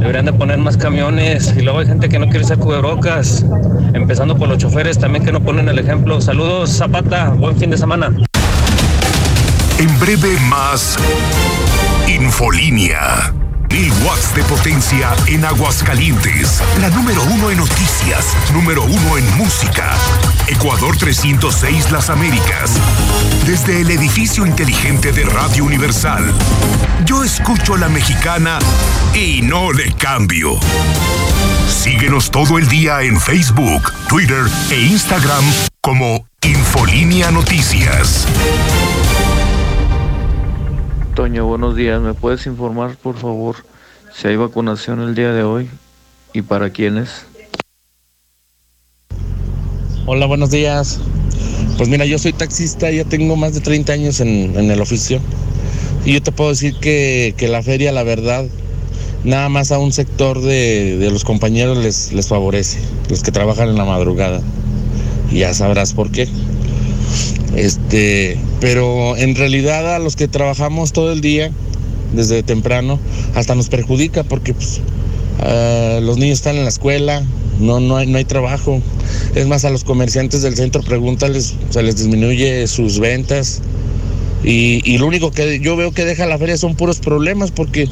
Deberían de poner más camiones y luego hay gente que no quiere usar cubrebocas, empezando por los choferes también que no ponen el ejemplo. Saludos Zapata, buen fin de semana.
En breve más Infolínea. Mil watts de potencia en Aguascalientes. La número uno en noticias, número uno en música. Ecuador 306 Las Américas. Desde el edificio inteligente de Radio Universal. Yo escucho a la mexicana y no le cambio. Síguenos todo el día en Facebook, Twitter e Instagram como Infolínea Noticias.
Toño, buenos días. ¿Me puedes informar, por favor, si hay vacunación el día de hoy y para quiénes?
Hola, buenos días. Pues mira, yo soy taxista, ya tengo más de 30 años en, en el oficio. Y yo te puedo decir que, que, la feria, la verdad, nada más a un sector de, de los compañeros les, les favorece, los que trabajan en la madrugada. Y ya sabrás por qué. Este, pero en realidad a los que trabajamos todo el día, desde temprano, hasta nos perjudica porque pues, uh, los niños están en la escuela, no, no, hay, no hay trabajo. Es más, a los comerciantes del centro, pregúntales, se les disminuye sus ventas. Y, y, lo único que yo veo que deja la feria son puros problemas porque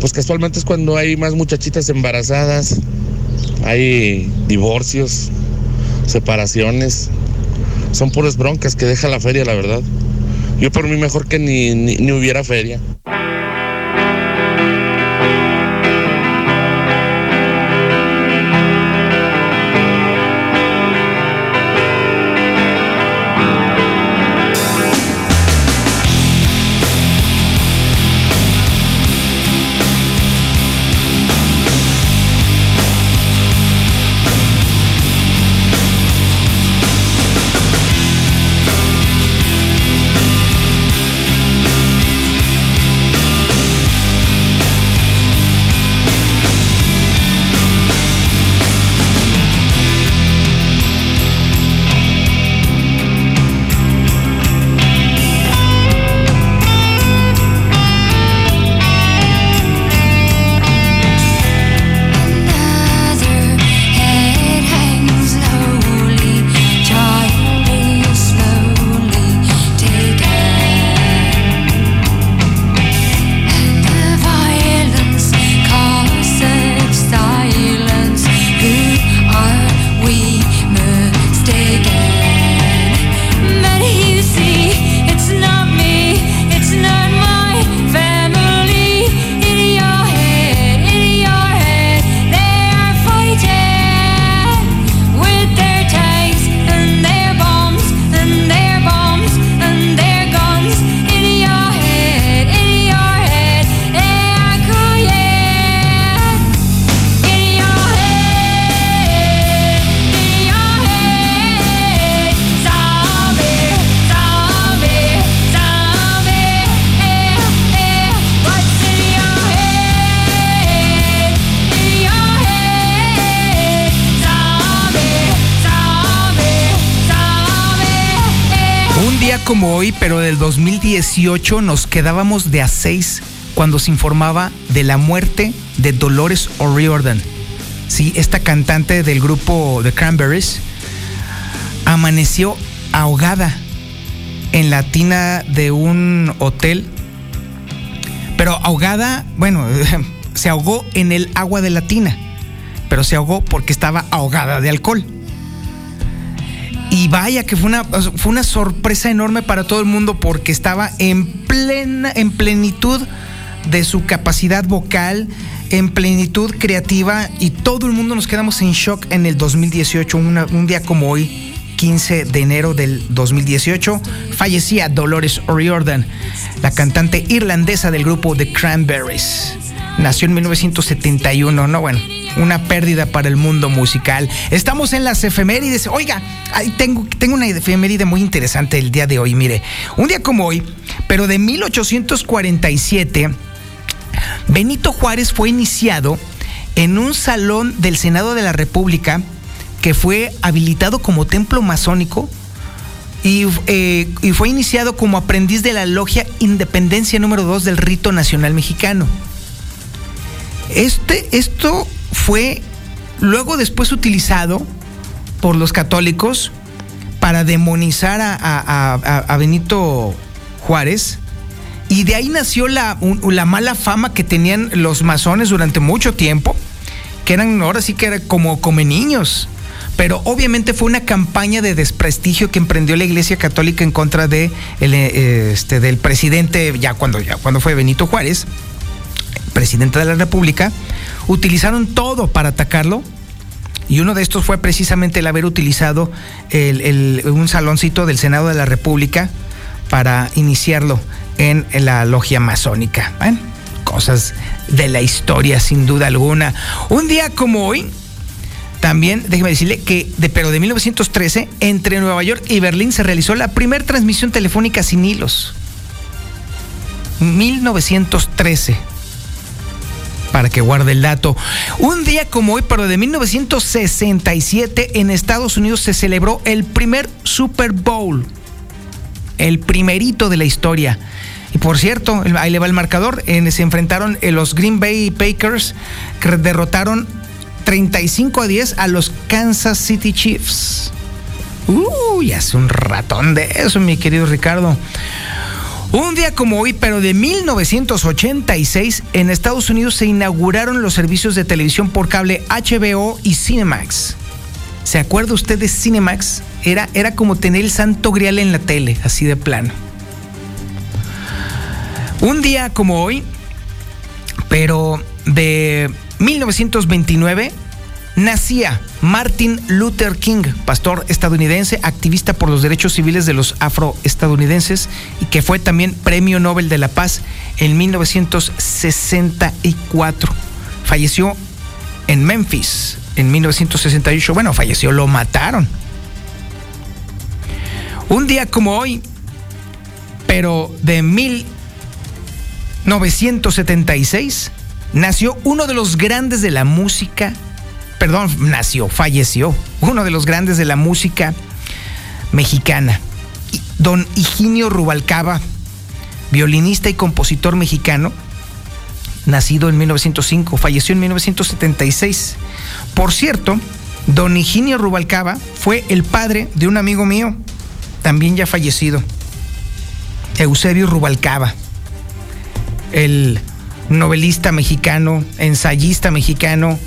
pues casualmente es cuando hay más muchachitas embarazadas, hay divorcios, separaciones, son puras broncas que deja la feria, la verdad. Yo por mí mejor que ni, ni, ni hubiera feria.
Como hoy, pero del 2018 nos quedábamos de a seis cuando se informaba de la muerte de Dolores O'Riordan. Sí, esta cantante del grupo The Cranberries amaneció ahogada en la tina de un hotel. Pero ahogada, bueno, se ahogó en el agua de la tina, pero se ahogó porque estaba ahogada de alcohol. Y vaya que fue una, fue una sorpresa enorme para todo el mundo porque estaba en plena, en plenitud de su capacidad vocal, en plenitud creativa y todo el mundo nos quedamos en shock en el 2018, una, un día como hoy, 15 de enero del 2018, fallecía Dolores O'Riordan, la cantante irlandesa del grupo The Cranberries. Nació en 1971, no bueno, una pérdida para el mundo musical. Estamos en las efemérides. Oiga, tengo una efeméride muy interesante el día de hoy, mire. Un día como hoy, pero de 1847, Benito Juárez fue iniciado en un salón del Senado de la República que fue habilitado como templo masónico y, eh, y, fue iniciado como aprendiz de la logia Independencia número 2 del Rito Nacional Mexicano. Este, esto fue luego después utilizado por los católicos para demonizar a, Benito Juárez y de ahí nació la, la, mala fama que tenían los masones durante mucho tiempo, que eran ahora sí que eran como come niños. Pero obviamente fue una campaña de desprestigio que emprendió la Iglesia Católica en contra de el, este, del presidente, ya cuando, ya cuando fue Benito Juárez, presidente de la República, utilizaron todo para atacarlo. Y uno de estos fue precisamente el haber utilizado un saloncito del Senado de la República para iniciarlo en la logia masónica. Cosas de la historia sin duda alguna. Un día como hoy, también déjeme decirle que, de, pero de 1913, entre Nueva York y Berlín se realizó la primera transmisión telefónica sin hilos. 1913 para que guarde el dato. Un día como hoy, pero de 1967, en Estados Unidos se celebró el primer Super Bowl. El primerito de la historia. Y por cierto, ahí le va el marcador. Se enfrentaron los Green Bay Packers, que derrotaron 35 a 10 a los Kansas City Chiefs. Uy, hace un ratón de eso, mi querido Ricardo. Un día como hoy, pero de 1986, en Estados Unidos se inauguraron los servicios de televisión por cable HBO y Cinemax. ¿Se acuerda usted de Cinemax? Era, era como tener el santo grial en la tele, así de plano. Un día como hoy, pero de 1929, nacía Martin Luther King, pastor estadounidense, activista por los derechos civiles de los afroestadounidenses y que fue también Premio Nobel de la Paz en 1964. Falleció en Memphis en 1968. Bueno, falleció, lo mataron. Un día como hoy, pero de 1976, nació uno de los grandes de la música perdón, nació, falleció, uno de los grandes de la música mexicana, don Higinio Rubalcaba, violinista y compositor mexicano, nacido en 1905, falleció en 1976. Por cierto, don Higinio Rubalcaba fue el padre de un amigo mío, también ya fallecido, Eusebio Rubalcaba, el novelista mexicano, ensayista mexicano,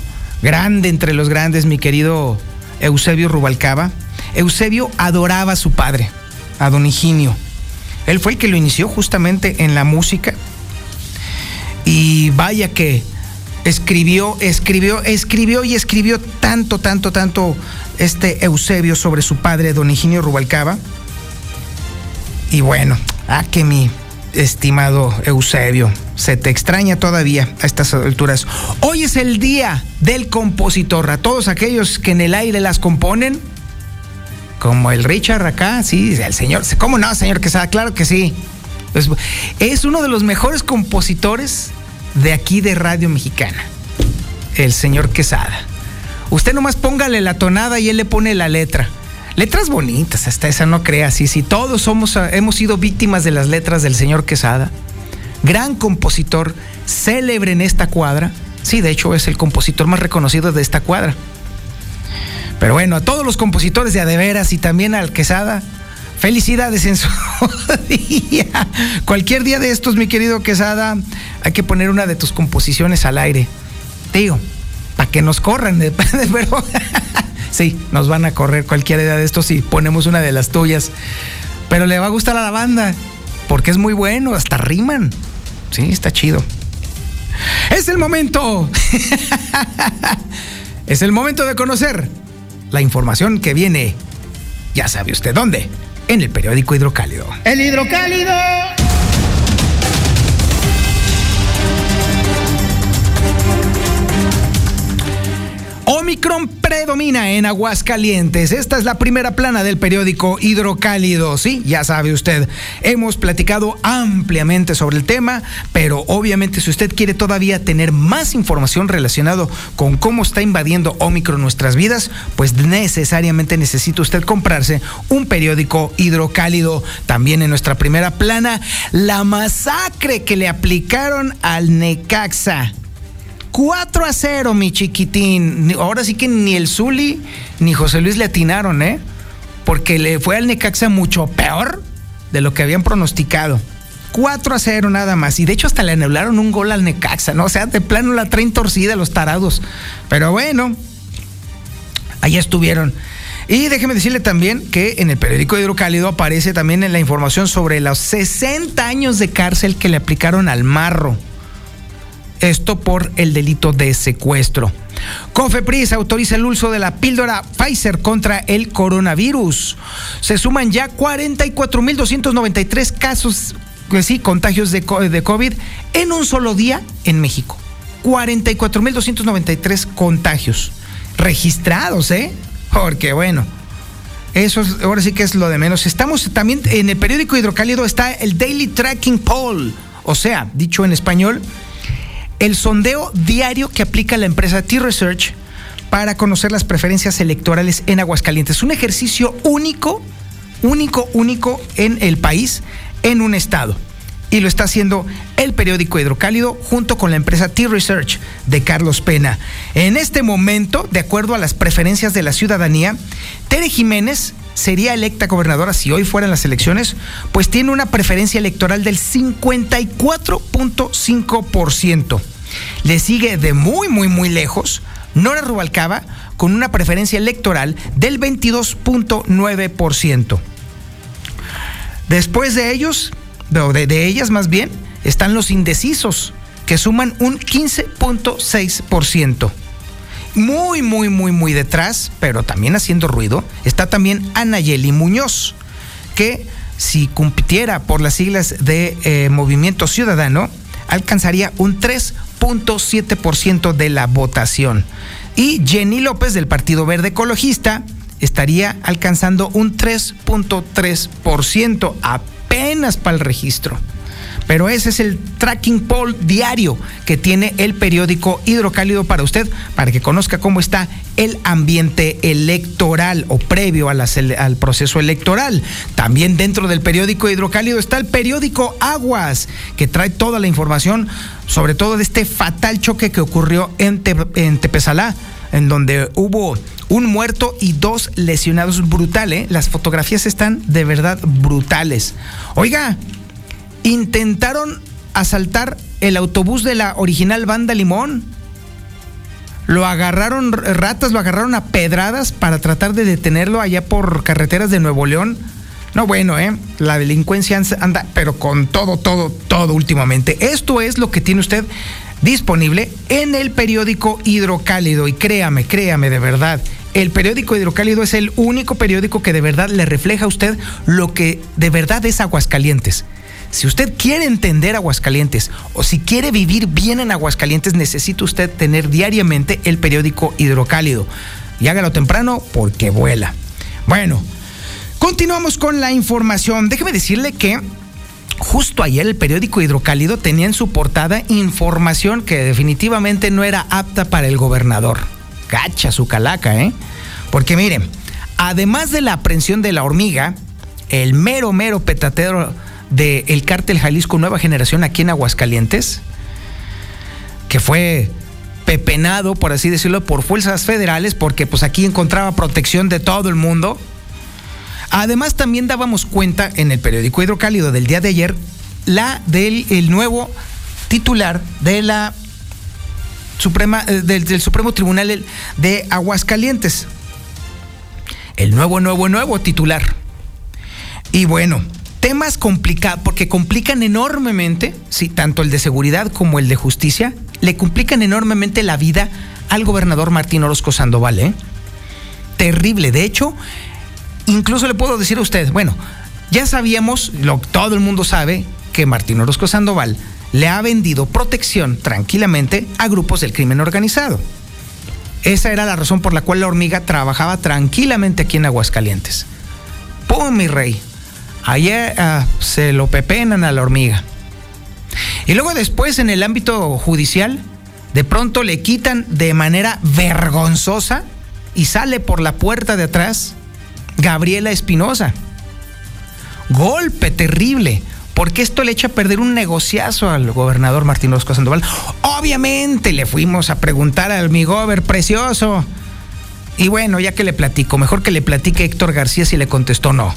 grande entre los grandes, mi querido Eusebio Rubalcaba. Eusebio adoraba a su padre, a don Higinio. Él fue el que lo inició justamente en la música. Y vaya que escribió, escribió, escribió y escribió tanto, tanto, tanto este Eusebio sobre su padre, don Higinio Rubalcaba. Y bueno, ah, que mi estimado Eusebio. Se te extraña todavía a estas alturas. Hoy es el día del compositor. A todos aquellos que en el aire las componen, como el Richard acá, sí, el señor. ¿Cómo no, señor Quesada? Claro que sí. Es uno de los mejores compositores de aquí de Radio Mexicana, el señor Quesada. Usted nomás póngale la tonada y él le pone la letra. Letras bonitas, hasta esa no crea, sí, sí, todos somos, hemos sido víctimas de las letras del señor Quesada, gran compositor, célebre en esta cuadra, sí, de hecho es el compositor más reconocido de esta cuadra. Pero bueno, a todos los compositores de Adeveras y también al Quesada, felicidades en su día. Cualquier día de estos, mi querido Quesada, hay que poner una de tus composiciones al aire. Tío, para que nos corran, pero Sí, nos van a correr cualquier idea de esto si ponemos una de las tuyas. Pero le va a gustar a la banda, porque es muy bueno, hasta riman. Sí, está chido. Es el momento. es el momento de conocer la información que viene, ya sabe usted dónde, en el periódico Hidrocálido.
El Hidrocálido.
Omicron predomina en Aguascalientes. Esta es la primera plana del periódico Hidrocálido. Sí, ya sabe usted. Hemos platicado ampliamente sobre el tema, pero obviamente si usted quiere todavía tener más información relacionado con cómo está invadiendo Omicron nuestras vidas, pues necesariamente necesita usted comprarse un periódico Hidrocálido. También en nuestra primera plana, la masacre que le aplicaron al Necaxa. 4 a 0, mi chiquitín. Ahora sí que ni el Zuli ni José Luis le atinaron, ¿eh? Porque le fue al Necaxa mucho peor de lo que habían pronosticado. 4 a 0 nada más. Y de hecho hasta le anularon un gol al Necaxa, ¿no? O sea, de plano la traen torcida los tarados. Pero bueno, ahí estuvieron. Y déjeme decirle también que en el periódico Hidrocálido aparece también en la información sobre los 60 años de cárcel que le aplicaron al marro. Esto por el delito de secuestro. Cofepris autoriza el uso de la píldora Pfizer contra el coronavirus. Se suman ya 44.293 casos, pues sí, contagios de, COVID en un solo día en México. 44.293 contagios registrados, ¿eh? Porque bueno, eso es, ahora sí que es lo de menos. Estamos también en el periódico Hidrocálido está el Daily Tracking Poll, o sea, dicho en español, el sondeo diario que aplica la empresa T-Research para conocer las preferencias electorales en Aguascalientes. Un ejercicio único, único, único en el país, en un estado. Y lo está haciendo el periódico Hidrocálido junto con la empresa T-Research de Carlos Pena. En este momento, de acuerdo a las preferencias de la ciudadanía, Tere Jiménez sería electa gobernadora si hoy fueran las elecciones, pues tiene una preferencia electoral del 54.5%. Le sigue de muy, muy, muy lejos Nora Rubalcaba con una preferencia electoral del 22.9%. Después de ellos, de, de ellas más bien, están los indecisos, que suman un 15.6% muy, muy, muy, muy detrás, pero también haciendo ruido, está también Anayeli Muñoz, que si compitiera por las siglas de eh, Movimiento Ciudadano, alcanzaría un 3.7% de la votación. Y Jenny López del Partido Verde Ecologista estaría alcanzando un 3.3%, apenas para el registro pero ese es el tracking poll diario que tiene el periódico Hidrocálido para usted, para que conozca cómo está el ambiente electoral o previo al proceso electoral. También dentro del periódico Hidrocálido está el periódico Aguas, que trae toda la información, sobre todo de este fatal choque que ocurrió en, en Tepezalá, en donde hubo un muerto y dos lesionados brutales. Las fotografías están de verdad brutales. Oiga, intentaron asaltar el autobús de la original banda Limón. Lo agarraron ratas, lo agarraron a pedradas para tratar de detenerlo allá por carreteras de Nuevo León. No, bueno, ¿eh? La delincuencia anda, pero con todo, todo, todo últimamente. Esto es lo que tiene usted disponible en el periódico Hidrocálido. Y créame, créame de verdad, el periódico Hidrocálido es el único periódico que de verdad le refleja a usted lo que de verdad es Aguascalientes. Si usted quiere entender Aguascalientes o si quiere vivir bien en Aguascalientes, necesita usted tener diariamente el periódico Hidrocálido. Y hágalo temprano porque vuela. Bueno, continuamos con la información. Déjeme decirle que justo ayer el periódico Hidrocálido tenía en su portada información que definitivamente no era apta para el gobernador. Cacha su calaca, ¿eh? Porque miren, además de la aprehensión de la hormiga, el mero, mero petatero del el cártel Jalisco Nueva Generación aquí en Aguascalientes, que fue pepenado, por así decirlo, por fuerzas federales, porque pues aquí encontraba protección de todo el mundo. Además, también dábamos cuenta en el periódico Hidrocálido del día de ayer, la del el nuevo titular de la Suprema, eh, del Supremo Tribunal de Aguascalientes. El nuevo, nuevo, nuevo titular. Y bueno, temas complicados, porque complican enormemente, sí, tanto el de seguridad como el de justicia, le complican enormemente la vida al gobernador Martín Orozco Sandoval, ¿eh? Terrible. De hecho, incluso le puedo decir a usted, bueno, ya sabíamos, lo, todo el mundo sabe, que Martín Orozco Sandoval le ha vendido protección tranquilamente a grupos del crimen organizado. Esa era la razón por la cual la hormiga trabajaba tranquilamente aquí en Aguascalientes. ¡Pum, mi rey! Ayer ah, se lo pepenan a la hormiga. Y luego después en el ámbito judicial, de pronto le quitan de manera vergonzosa y sale por la puerta de atrás Gabriela Espinosa. Golpe terrible, porque esto le echa a perder un negociazo al gobernador Martín Orozco Sandoval. Obviamente le fuimos a preguntar al mi gober precioso. Y bueno, ya que le platico, mejor que le platique Héctor García si le contestó no.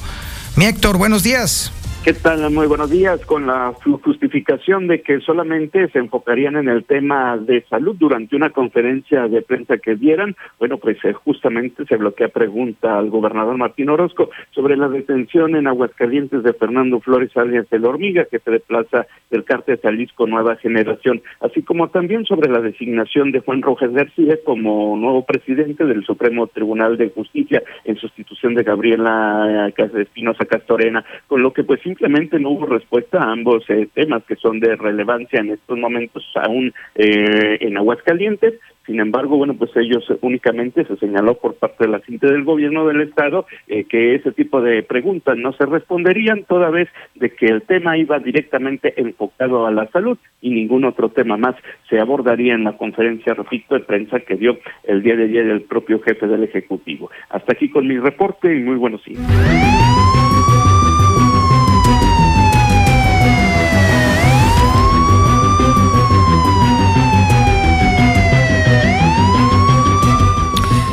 Mi Héctor, buenos días.
¿Qué tal? Muy buenos días. Con la justificación de que solamente se enfocarían en el tema de salud durante una conferencia de prensa que dieran, bueno, pues eh, justamente se bloquea pregunta al gobernador Martín Orozco sobre la detención en Aguascalientes de Fernando Flores alias El Hormiga, que se desplaza del cártel Jalisco Nueva Generación, así como también sobre la designación de Juan Rojas García como nuevo presidente del Supremo Tribunal de Justicia en sustitución de Gabriela Espinosa Castorena, con lo que pues simplemente no hubo respuesta a ambos eh, temas que son de relevancia en estos momentos aún eh, en Aguascalientes. Sin embargo, bueno, pues ellos únicamente se señaló por parte de la gente del gobierno del estado eh, que ese tipo de preguntas no se responderían toda vez de que el tema iba directamente enfocado a la salud y ningún otro tema más se abordaría en la conferencia, repito, de prensa que dio el día de ayer el propio jefe del Ejecutivo. Hasta aquí con mi reporte y muy buenos días.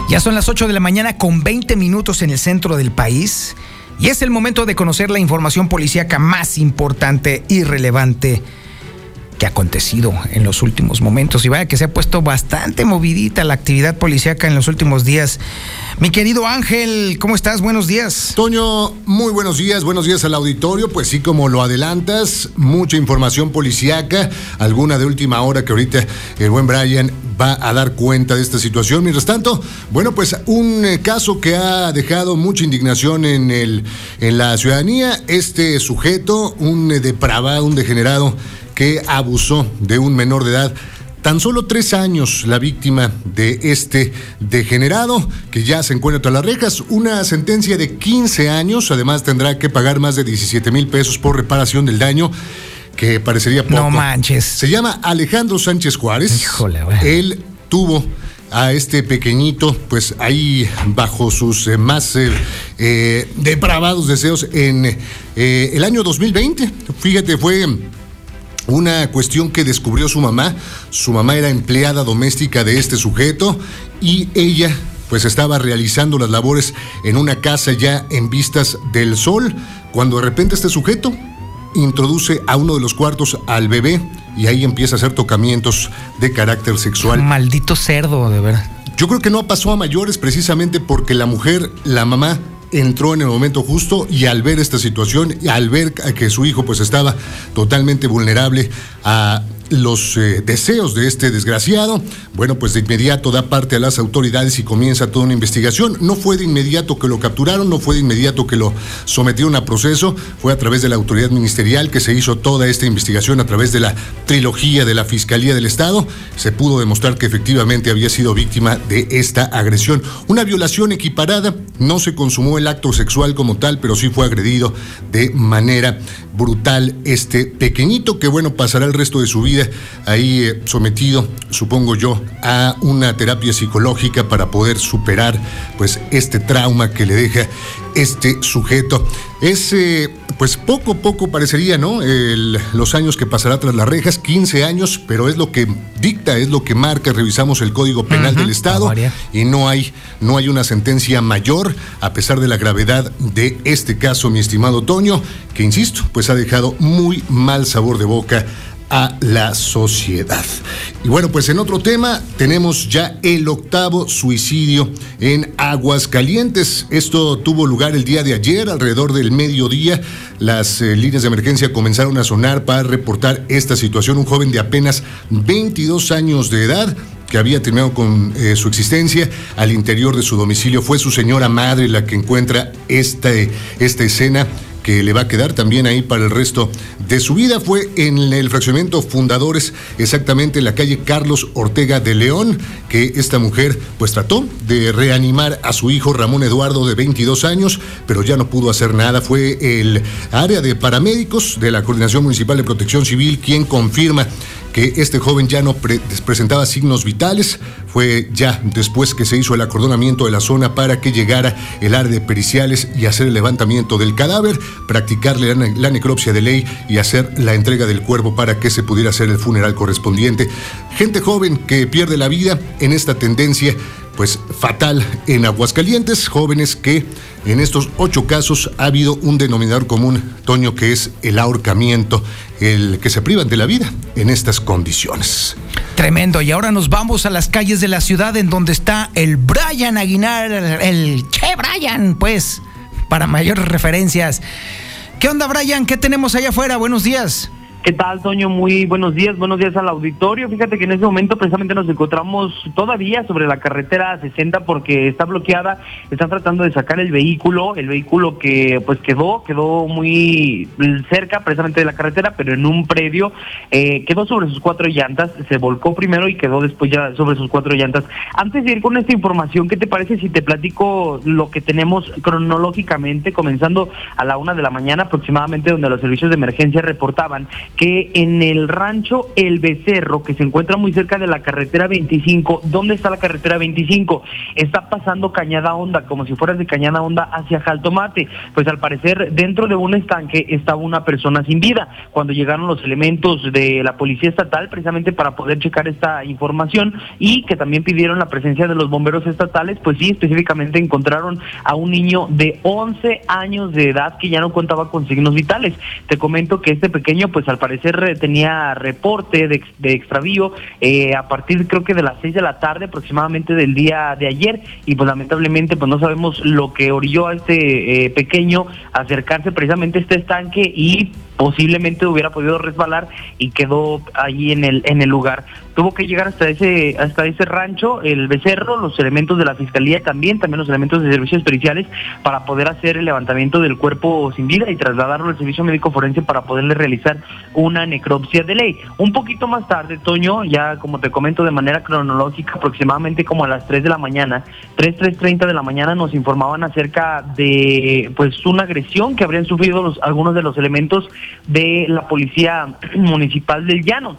Ya son las 8 de la mañana con 20 minutos en el centro del país y es el momento de conocer la información policíaca más importante y relevante que ha acontecido en los últimos momentos. Y vaya que se ha puesto bastante movidita la actividad policíaca en los últimos días. Mi querido Ángel, ¿cómo estás? Buenos días.
Toño, muy buenos días, buenos días al auditorio. Pues sí, como lo adelantas, mucha información policíaca, alguna de última hora que ahorita el buen Brian va a dar cuenta de esta situación. Mientras tanto, bueno, pues un eh, caso que ha dejado mucha indignación en, el, en la ciudadanía, este sujeto, un eh, depravado, un degenerado que abusó de un menor de edad Tan solo tres años la víctima de este degenerado, que ya se encuentra tras las rejas, una sentencia de 15 años, además tendrá que pagar más de 17 mil pesos por reparación del daño que parecería poco.
No manches.
Se llama Alejandro Sánchez Juárez.
Híjole, güey.
Él tuvo a este pequeñito, pues ahí bajo sus eh, más eh, eh, depravados deseos en el año 2020. Fíjate, fue una cuestión que descubrió su mamá. Su mamá era empleada doméstica de este sujeto y ella pues estaba realizando las labores en una casa ya en vistas del sol, cuando de repente este sujeto introduce a uno de los cuartos al bebé y ahí empieza a hacer tocamientos de carácter sexual.
Maldito cerdo, de verdad.
Yo creo que no pasó a mayores precisamente porque la mujer, la mamá, entró en el momento justo y al ver esta situación, y al ver que su hijo pues estaba totalmente vulnerable a los eh, deseos de este desgraciado, bueno, pues de inmediato da parte a las autoridades y comienza toda una investigación. No fue de inmediato que lo capturaron, no fue de inmediato que lo sometieron a proceso, fue a través de la autoridad ministerial que se hizo toda esta investigación a través de la trilogía de la Fiscalía del Estado. Se pudo demostrar que efectivamente había sido víctima de esta agresión. Una violación equiparada, no se consumó el acto sexual como tal, pero sí fue agredido de manera brutal este pequeñito que bueno pasará el resto de su vida ahí eh, sometido supongo yo a una terapia psicológica para poder superar pues este trauma que le deja este sujeto. Es eh, pues poco a poco parecería no El- los años que pasará tras las rejas 15 años pero es lo que dicta es lo que marca. Revisamos el código penal del estado y no hay, no hay una sentencia mayor, a pesar de la gravedad de este caso, mi estimado Toño, que insisto, pues ha dejado muy mal sabor de boca a la sociedad. Y bueno, pues en otro tema tenemos ya el octavo suicidio en Aguascalientes. Esto tuvo lugar el día de ayer, alrededor del mediodía. Las eh, líneas de emergencia comenzaron a sonar para reportar esta situación. Un joven de apenas 22 años de edad que había terminado con eh, su existencia al interior de su domicilio. Fue su señora madre la que encuentra esta, esta escena que le va a quedar también ahí para el resto de su vida. Fue en el fraccionamiento Fundadores, exactamente en la calle Carlos Ortega de León, que esta mujer pues trató de reanimar a su hijo Ramón Eduardo de 22 años, pero ya no pudo hacer nada. Fue el área de paramédicos de la Coordinación Municipal de Protección Civil quien confirma que este joven ya no presentaba signos vitales. Fue ya después que se hizo el acordonamiento de la zona para que llegara el área de periciales y hacer el levantamiento del cadáver, practicarle la, la necropsia de ley y hacer la entrega del cuerpo para que se pudiera hacer el funeral correspondiente. Gente joven que pierde la vida en esta tendencia pues fatal en Aguascalientes, jóvenes que en estos ocho casos ha habido un denominador común, Toño, que es el ahorcamiento, el que se privan de la vida en estas condiciones.
Tremendo. Y ahora nos vamos a las calles de la ciudad en donde está el Brian Aguinar, el Che Brian, pues, para mayores referencias. ¿Qué onda, Brian? ¿Qué tenemos allá afuera? Buenos días.
¿Qué tal, Toño? Muy buenos días, buenos días al auditorio. Fíjate que en ese momento precisamente nos encontramos todavía sobre la carretera 60 porque está bloqueada, están tratando de sacar el vehículo, el vehículo que pues quedó, quedó muy cerca precisamente de la carretera, pero en un predio, eh, quedó sobre sus cuatro llantas, se volcó primero y quedó después ya sobre sus cuatro llantas. Antes de ir con esta información, ¿qué te parece si te platico lo que tenemos cronológicamente, comenzando a la una de la mañana aproximadamente, donde los servicios de emergencia reportaban que en el rancho El Becerro, que se encuentra muy cerca de la carretera 25, ¿dónde está la carretera 25? Está pasando Cañada Honda, como si fueras de Cañada Honda hacia Jaltomate. Pues al parecer dentro de un estanque estaba una persona sin vida. Cuando llegaron los elementos de la policía estatal, precisamente para poder checar esta información y que también pidieron la presencia de los bomberos estatales, pues sí, específicamente encontraron a un niño de 11 años de edad que ya no contaba con signos vitales. Te comento que este pequeño, pues al parecer eh, tenía reporte de, extravío eh, a partir creo que de las 6 de la tarde aproximadamente del día de ayer y pues lamentablemente pues no sabemos lo que orilló a este eh, pequeño acercarse precisamente a este estanque y posiblemente hubiera podido resbalar y quedó allí en el en el lugar tuvo que llegar hasta ese hasta ese rancho el becerro los elementos de la fiscalía también también los elementos de servicios periciales para poder hacer el levantamiento del cuerpo sin vida y trasladarlo al servicio médico forense para poderle realizar una necropsia de ley. Un poquito más tarde Toño ya como te comento de manera cronológica aproximadamente como a las 3 de la mañana 3 3.30 de la mañana nos informaban acerca de pues una agresión que habrían sufrido los, algunos de los elementos de la Policía Municipal del Llano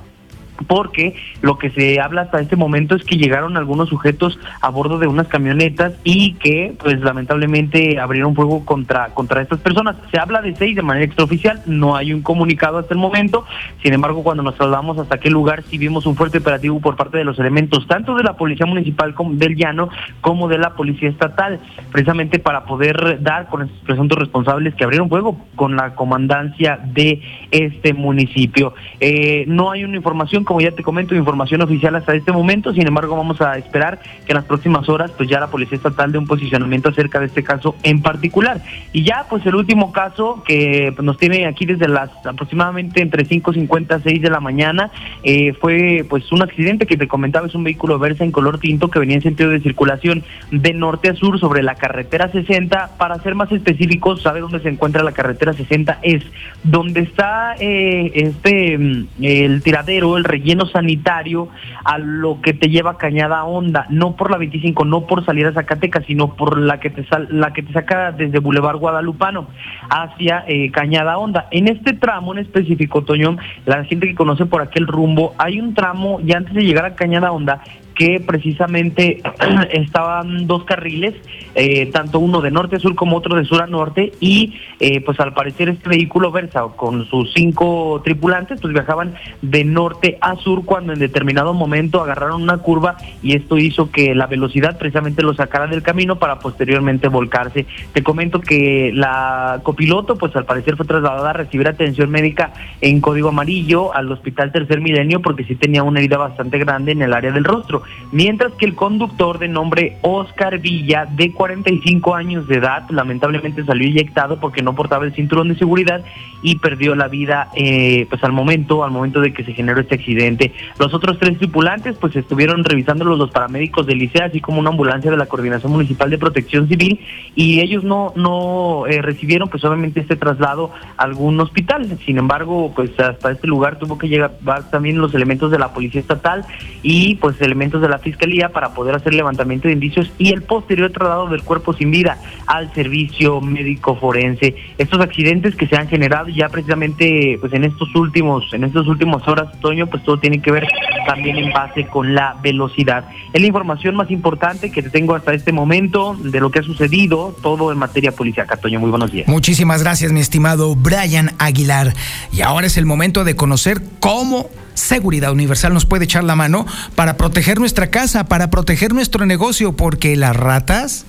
porque lo que se habla hasta este momento es que llegaron algunos sujetos a bordo de unas camionetas y que pues lamentablemente abrieron fuego contra contra estas personas. Se habla de seis de manera extraoficial, no hay un comunicado hasta el momento. Sin embargo, cuando nos trasladamos hasta aquel lugar sí vimos un fuerte operativo por parte de los elementos tanto de la Policía Municipal como del Llano como de la Policía Estatal, precisamente para poder dar con estos presuntos responsables que abrieron fuego con la comandancia de este municipio. Eh, no hay una información como ya te comento, información oficial hasta este momento. Sin embargo, vamos a esperar que en las próximas horas, pues ya la Policía Estatal dé un posicionamiento acerca de este caso en particular. Y ya, pues el último caso que nos tiene aquí desde las aproximadamente entre 5.50 6 de la mañana, eh, fue pues un accidente que te comentaba, es un vehículo Versa en color tinto que venía en sentido de circulación de norte a sur sobre la carretera 60. Para ser más específicos, ¿sabe dónde se encuentra la carretera 60? Es donde está eh, este mm, el tiradero, el relleno sanitario a lo que te lleva Cañada Honda, no por la 25, no por salir a Zacatecas, sino por la que te sal, la que te saca desde Boulevard Guadalupano hacia eh, Cañada Honda. En este tramo en específico, Toño, la gente que conoce por aquel rumbo, hay un tramo ya antes de llegar a Cañada Honda que precisamente estaban dos carriles, eh, tanto uno de norte a sur como otro de sur a norte, y eh, pues al parecer este vehículo Versa con sus cinco tripulantes pues viajaban de norte a sur cuando en determinado momento agarraron una curva y esto hizo que la velocidad precisamente lo sacara del camino para posteriormente volcarse. Te comento que la copiloto pues al parecer fue trasladada a recibir atención médica en código amarillo al hospital Tercer Milenio porque sí tenía una herida bastante grande en el área del rostro mientras que el conductor de nombre Oscar Villa, de 45 años de edad, lamentablemente salió eyectado porque no portaba el cinturón de seguridad y perdió la vida eh, pues al momento, al momento de que se generó este accidente. Los otros tres tripulantes pues estuvieron revisándolos los paramédicos del liceo, así como una ambulancia de la Coordinación Municipal de Protección Civil, y ellos no, no eh, recibieron pues obviamente este traslado a algún hospital. Sin embargo, pues hasta este lugar tuvo que llegar también los elementos de la Policía Estatal y pues elementos de la Fiscalía para poder hacer levantamiento de indicios y el posterior traslado del cuerpo sin vida al servicio médico forense. Estos accidentes que se han generado ya precisamente pues en estos últimos, en estas últimas horas, Toño, pues todo tiene que ver también en base con la velocidad. Es la información más importante que te tengo hasta este momento de lo que ha sucedido, todo en materia policial. Toño, muy buenos días.
Muchísimas gracias, mi estimado Brian Aguilar. Y ahora es el momento de conocer cómo Seguridad Universal nos puede echar la mano para proteger nuestra casa, para proteger nuestro negocio, porque las ratas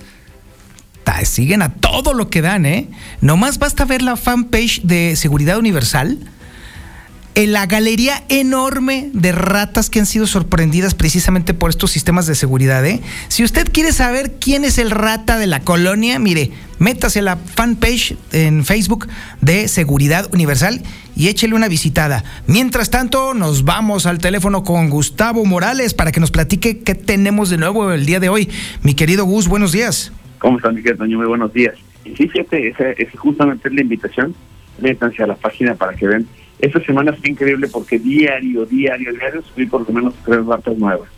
siguen a todo lo que dan, ¿eh? Nomás basta ver la fanpage de Seguridad Universal en la galería enorme de ratas que han sido sorprendidas precisamente por estos sistemas de seguridad. ¿eh? Si usted quiere saber quién es el rata de la colonia, mire, métase a la fanpage en Facebook de Seguridad Universal y échele una visitada. Mientras tanto, nos vamos al teléfono con Gustavo Morales para que nos platique qué tenemos de nuevo el día de hoy. Mi querido Gus, buenos días.
¿Cómo están, mi querido Muy buenos días. Sí, fíjate, esa es justamente la invitación. Métanse a la página para que vean esta semana fue increíble porque diario, diario, diario subí por lo menos tres ratas nuevas.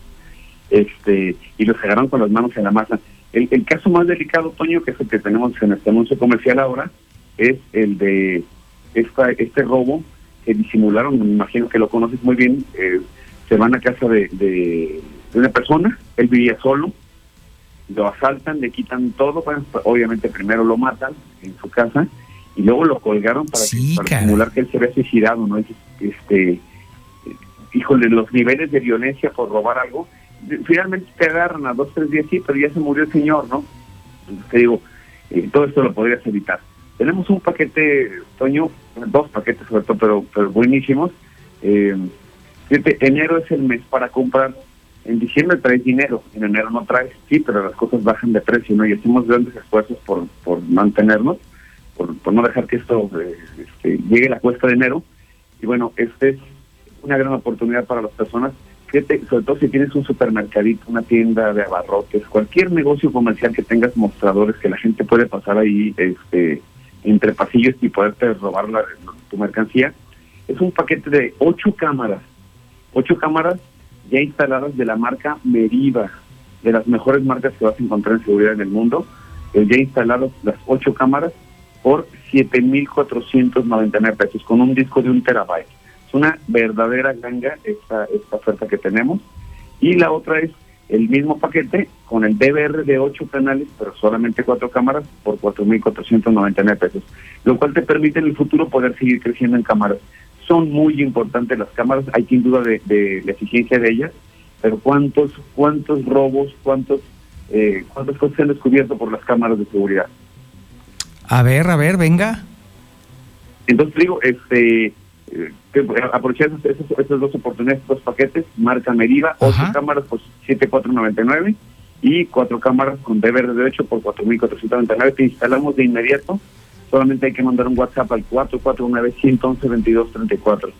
Este, y los agarraron con las manos en la masa. El, caso más delicado, Toño, que es el que tenemos en este anuncio comercial ahora, es el de esta, este robo que disimularon, me imagino que lo conoces muy bien, eh, se van a casa de, de, una persona, él vivía solo, lo asaltan, le quitan todo, obviamente primero lo matan en su casa, y luego lo colgaron para, simular que él se había suicidado, ¿no? Este, híjole, los niveles de violencia por robar algo, finalmente te agarran a dos, tres días, sí, pero ya se murió el señor, ¿no? Entonces te digo, eh, todo esto lo podrías evitar. Tenemos un paquete, Toño, dos paquetes sobre todo, pero, pero buenísimos. Eh, enero es el mes para comprar. En diciembre traes dinero, en enero no traes, sí, pero las cosas bajan de precio, ¿no? Y hacemos grandes esfuerzos por, por mantenernos por, no dejar que esto eh, este, llegue la cuesta de enero. Y bueno, esta es una gran oportunidad para las personas, sobre todo si tienes un supermercadito, una tienda de abarrotes, cualquier negocio comercial que tengas mostradores que la gente puede pasar ahí este, entre pasillos y poderte robar tu mercancía. Es un paquete de ocho cámaras, ocho cámaras ya instaladas de la marca Meriva, de las mejores marcas que vas a encontrar en seguridad en el mundo. Eh, ya instaladas las ocho cámaras por 7.499 pesos con un disco de un terabyte. Es una verdadera ganga esta, esta oferta que tenemos. Y la otra es el mismo paquete con el DVR de 8 canales, pero solamente 4 cámaras por 4.499 pesos, lo cual te permite en el futuro poder seguir creciendo en cámaras. Son muy importantes las cámaras, hay sin duda de, de la eficiencia de ellas, pero cuántos cuántos robos, cuántos eh, cuántas cosas se han descubierto por las cámaras de seguridad.
A ver, a ver, venga.
Entonces digo, este, eh, aprovechar esas, dos oportunidades, dos paquetes, marca Meriva, ocho cámaras por 7,499 y cuatro cámaras con DVR de 8 por 4.499 que instalamos de inmediato. Solamente hay que mandar un WhatsApp al 449-111-2234.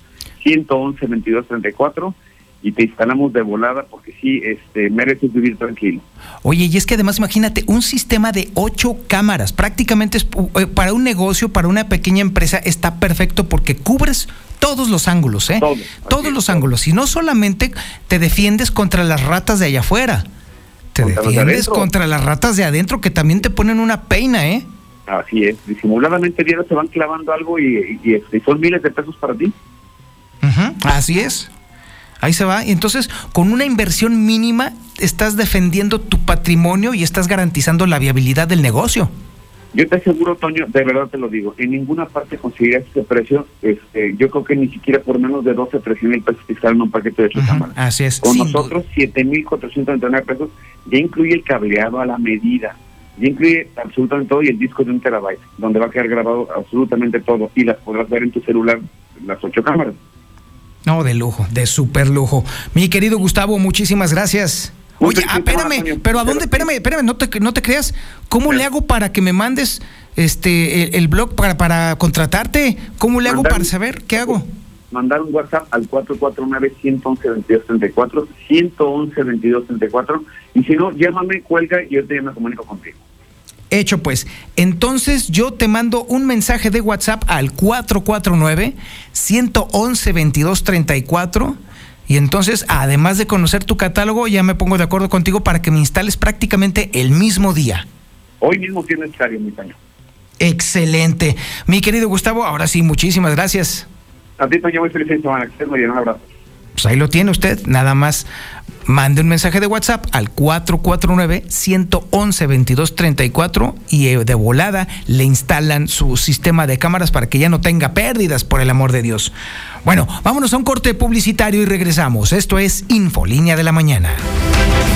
111-2234 y te instalamos de volada porque sí, este, mereces vivir tranquilo.
Oye, y es que además imagínate, un sistema de ocho cámaras, prácticamente es, eh, para un negocio, para una pequeña empresa, está perfecto porque cubres todos los ángulos, ¿eh? todos los ángulos. Y no solamente te defiendes contra las ratas de allá afuera, te defiendes contra las ratas de adentro que también te ponen una peina, ¿eh?
Así es, disimuladamente diario se van clavando algo y, y, son miles de pesos para ti.
así es. Ahí se va. Y entonces, con una inversión mínima, estás defendiendo tu patrimonio y estás garantizando la viabilidad del negocio.
Yo te aseguro, Toño, de verdad te lo digo, en ninguna parte conseguirías ese precio. Este, yo creo que ni siquiera por menos de 12 13 mil pesos te salen un paquete de su cámara.
Así es.
Con nosotros, 7 mil 499 pesos, ya incluye el cableado a la medida, ya incluye absolutamente todo y el disco de un terabyte, donde va a quedar grabado absolutamente todo y las podrás ver en tu celular, las ocho cámaras.
No, de lujo, de súper lujo. Mi querido Gustavo, muchísimas gracias. Oye, ah, espérame, pero ¿a dónde? Espérame, espérame, no te, no te creas. ¿Cómo le hago para que me mandes este el, el blog para, para contratarte? ¿Cómo le hago para saber? ¿Qué hago?
Mandar un WhatsApp al 449-111-2234, 111-2234, y si no, llámame, cuelga y yo te me comunico contigo.
Hecho pues. Entonces yo te mando un mensaje de WhatsApp al 449-111-2234. Y entonces, además de conocer tu catálogo, ya me pongo de acuerdo contigo para que me instales prácticamente el mismo día.
Hoy mismo tienes necesario, mi Toño.
Excelente. Mi querido Gustavo, ahora sí, muchísimas gracias.
A ti, Toño, muy feliz semana. Que estés muy bien. Un abrazo.
Pues ahí lo tiene usted. Nada más mande un mensaje de WhatsApp al 449-111-2234 y eh, de volada le instalan su sistema de cámaras para que ya no tenga pérdidas, por el amor de Dios. Bueno, vámonos a un corte publicitario y regresamos. Esto es Infolínea de la Mañana.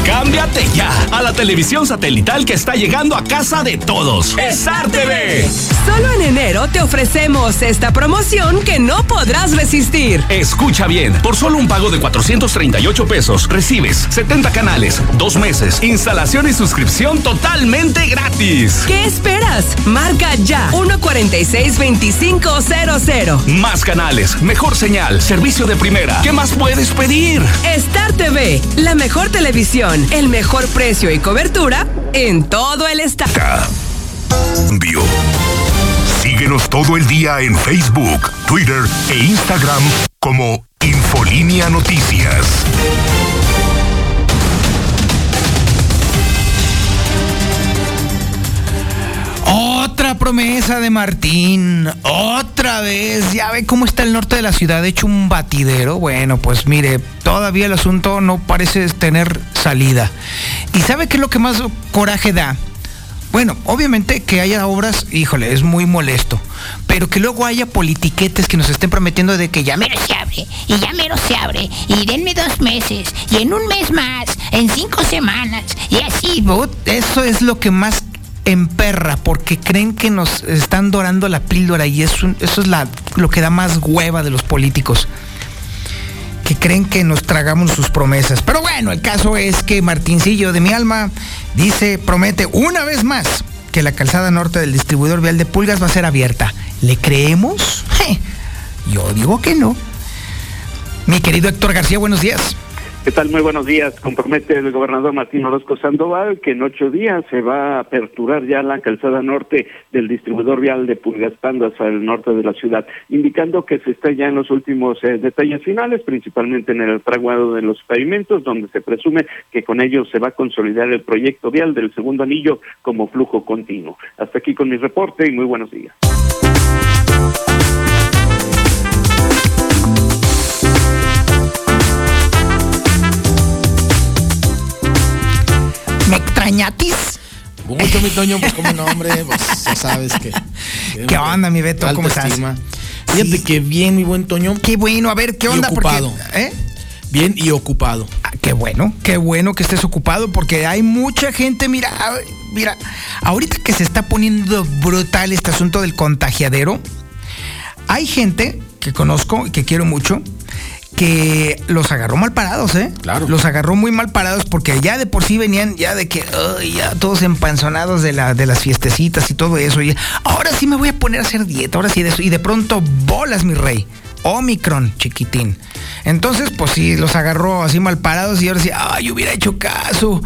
Cámbiate ya a la televisión satelital que está llegando a casa de todos. Star TV.
Solo en enero te ofrecemos esta promoción que no podrás resistir.
Escucha bien, por solo un pago de 438 pesos recibes 70 canales, dos meses, instalación y suscripción totalmente gratis.
¿Qué esperas? Marca ya 146-2500.
Más canales, mejor señal, servicio de primera. ¿Qué más puedes pedir?
Star TV, la mejor televisión, el mejor precio y cobertura en todo el estado.
Síguenos todo el día en Facebook, Twitter e Instagram como Infolínea Noticias.
Promesa de Martín, otra vez, ya ve cómo está el norte de la ciudad, hecho un batidero. Bueno, pues mire, todavía el asunto no parece tener salida. ¿Y sabe qué es lo que más coraje da? Bueno, obviamente que haya obras, híjole, es muy molesto. Pero que luego haya politiquetes que nos estén prometiendo de que ya mero
se abre, y ya mero se abre, y denme dos meses, y en un mes más, en cinco semanas, y así.
Eso es lo que más emperra, porque creen que nos están dorando la píldora y eso, es la, lo que da más hueva de los políticos. Que creen que nos tragamos sus promesas. Pero bueno, el caso es que Martincillo de mi alma dice, promete una vez más que la calzada norte del distribuidor vial de Pulgas va a ser abierta. ¿Le creemos? Je, Yo digo que no. Mi querido Héctor García, buenos días.
¿Qué tal? Muy buenos días. Compromete el gobernador Martín Orozco Sandoval que en ocho días se va a aperturar ya la calzada norte del distribuidor vial de Pulgaspando hacia el norte de la ciudad, indicando que se está ya en los últimos eh, detalles finales, principalmente en el fraguado de los pavimentos, donde se presume que con ello se va a consolidar el proyecto vial del segundo anillo como flujo continuo. Hasta aquí con mi reporte y muy buenos días.
¿Me extrañatis?
Mucho, mi Toño, pues como no, hombre, pues ya sabes que.
¿Qué onda, mi Beto? ¿Cómo estás?
estima. Fíjate que bien, mi buen Toño.
Qué bueno, a ver, ¿qué
Y
onda? Porque-
ocupado.
¿eh?
Bien y ocupado.
Ah, qué bueno, qué bueno que estés ocupado porque hay mucha gente, mira, mira, ahorita que se está poniendo brutal este asunto del contagiadero, hay gente que conozco y que quiero mucho que los agarró mal parados, ¿eh? Claro. Los agarró muy mal parados porque ya de por sí venían ya de que ya todos empanzonados de, la, de las fiestecitas y todo eso. Y ahora sí me voy a poner a hacer dieta, ahora sí de eso. Y de pronto bolas, mi rey. Omicron, chiquitín. Entonces, pues sí, los agarró así mal parados y ahora sí, ay, hubiera hecho caso.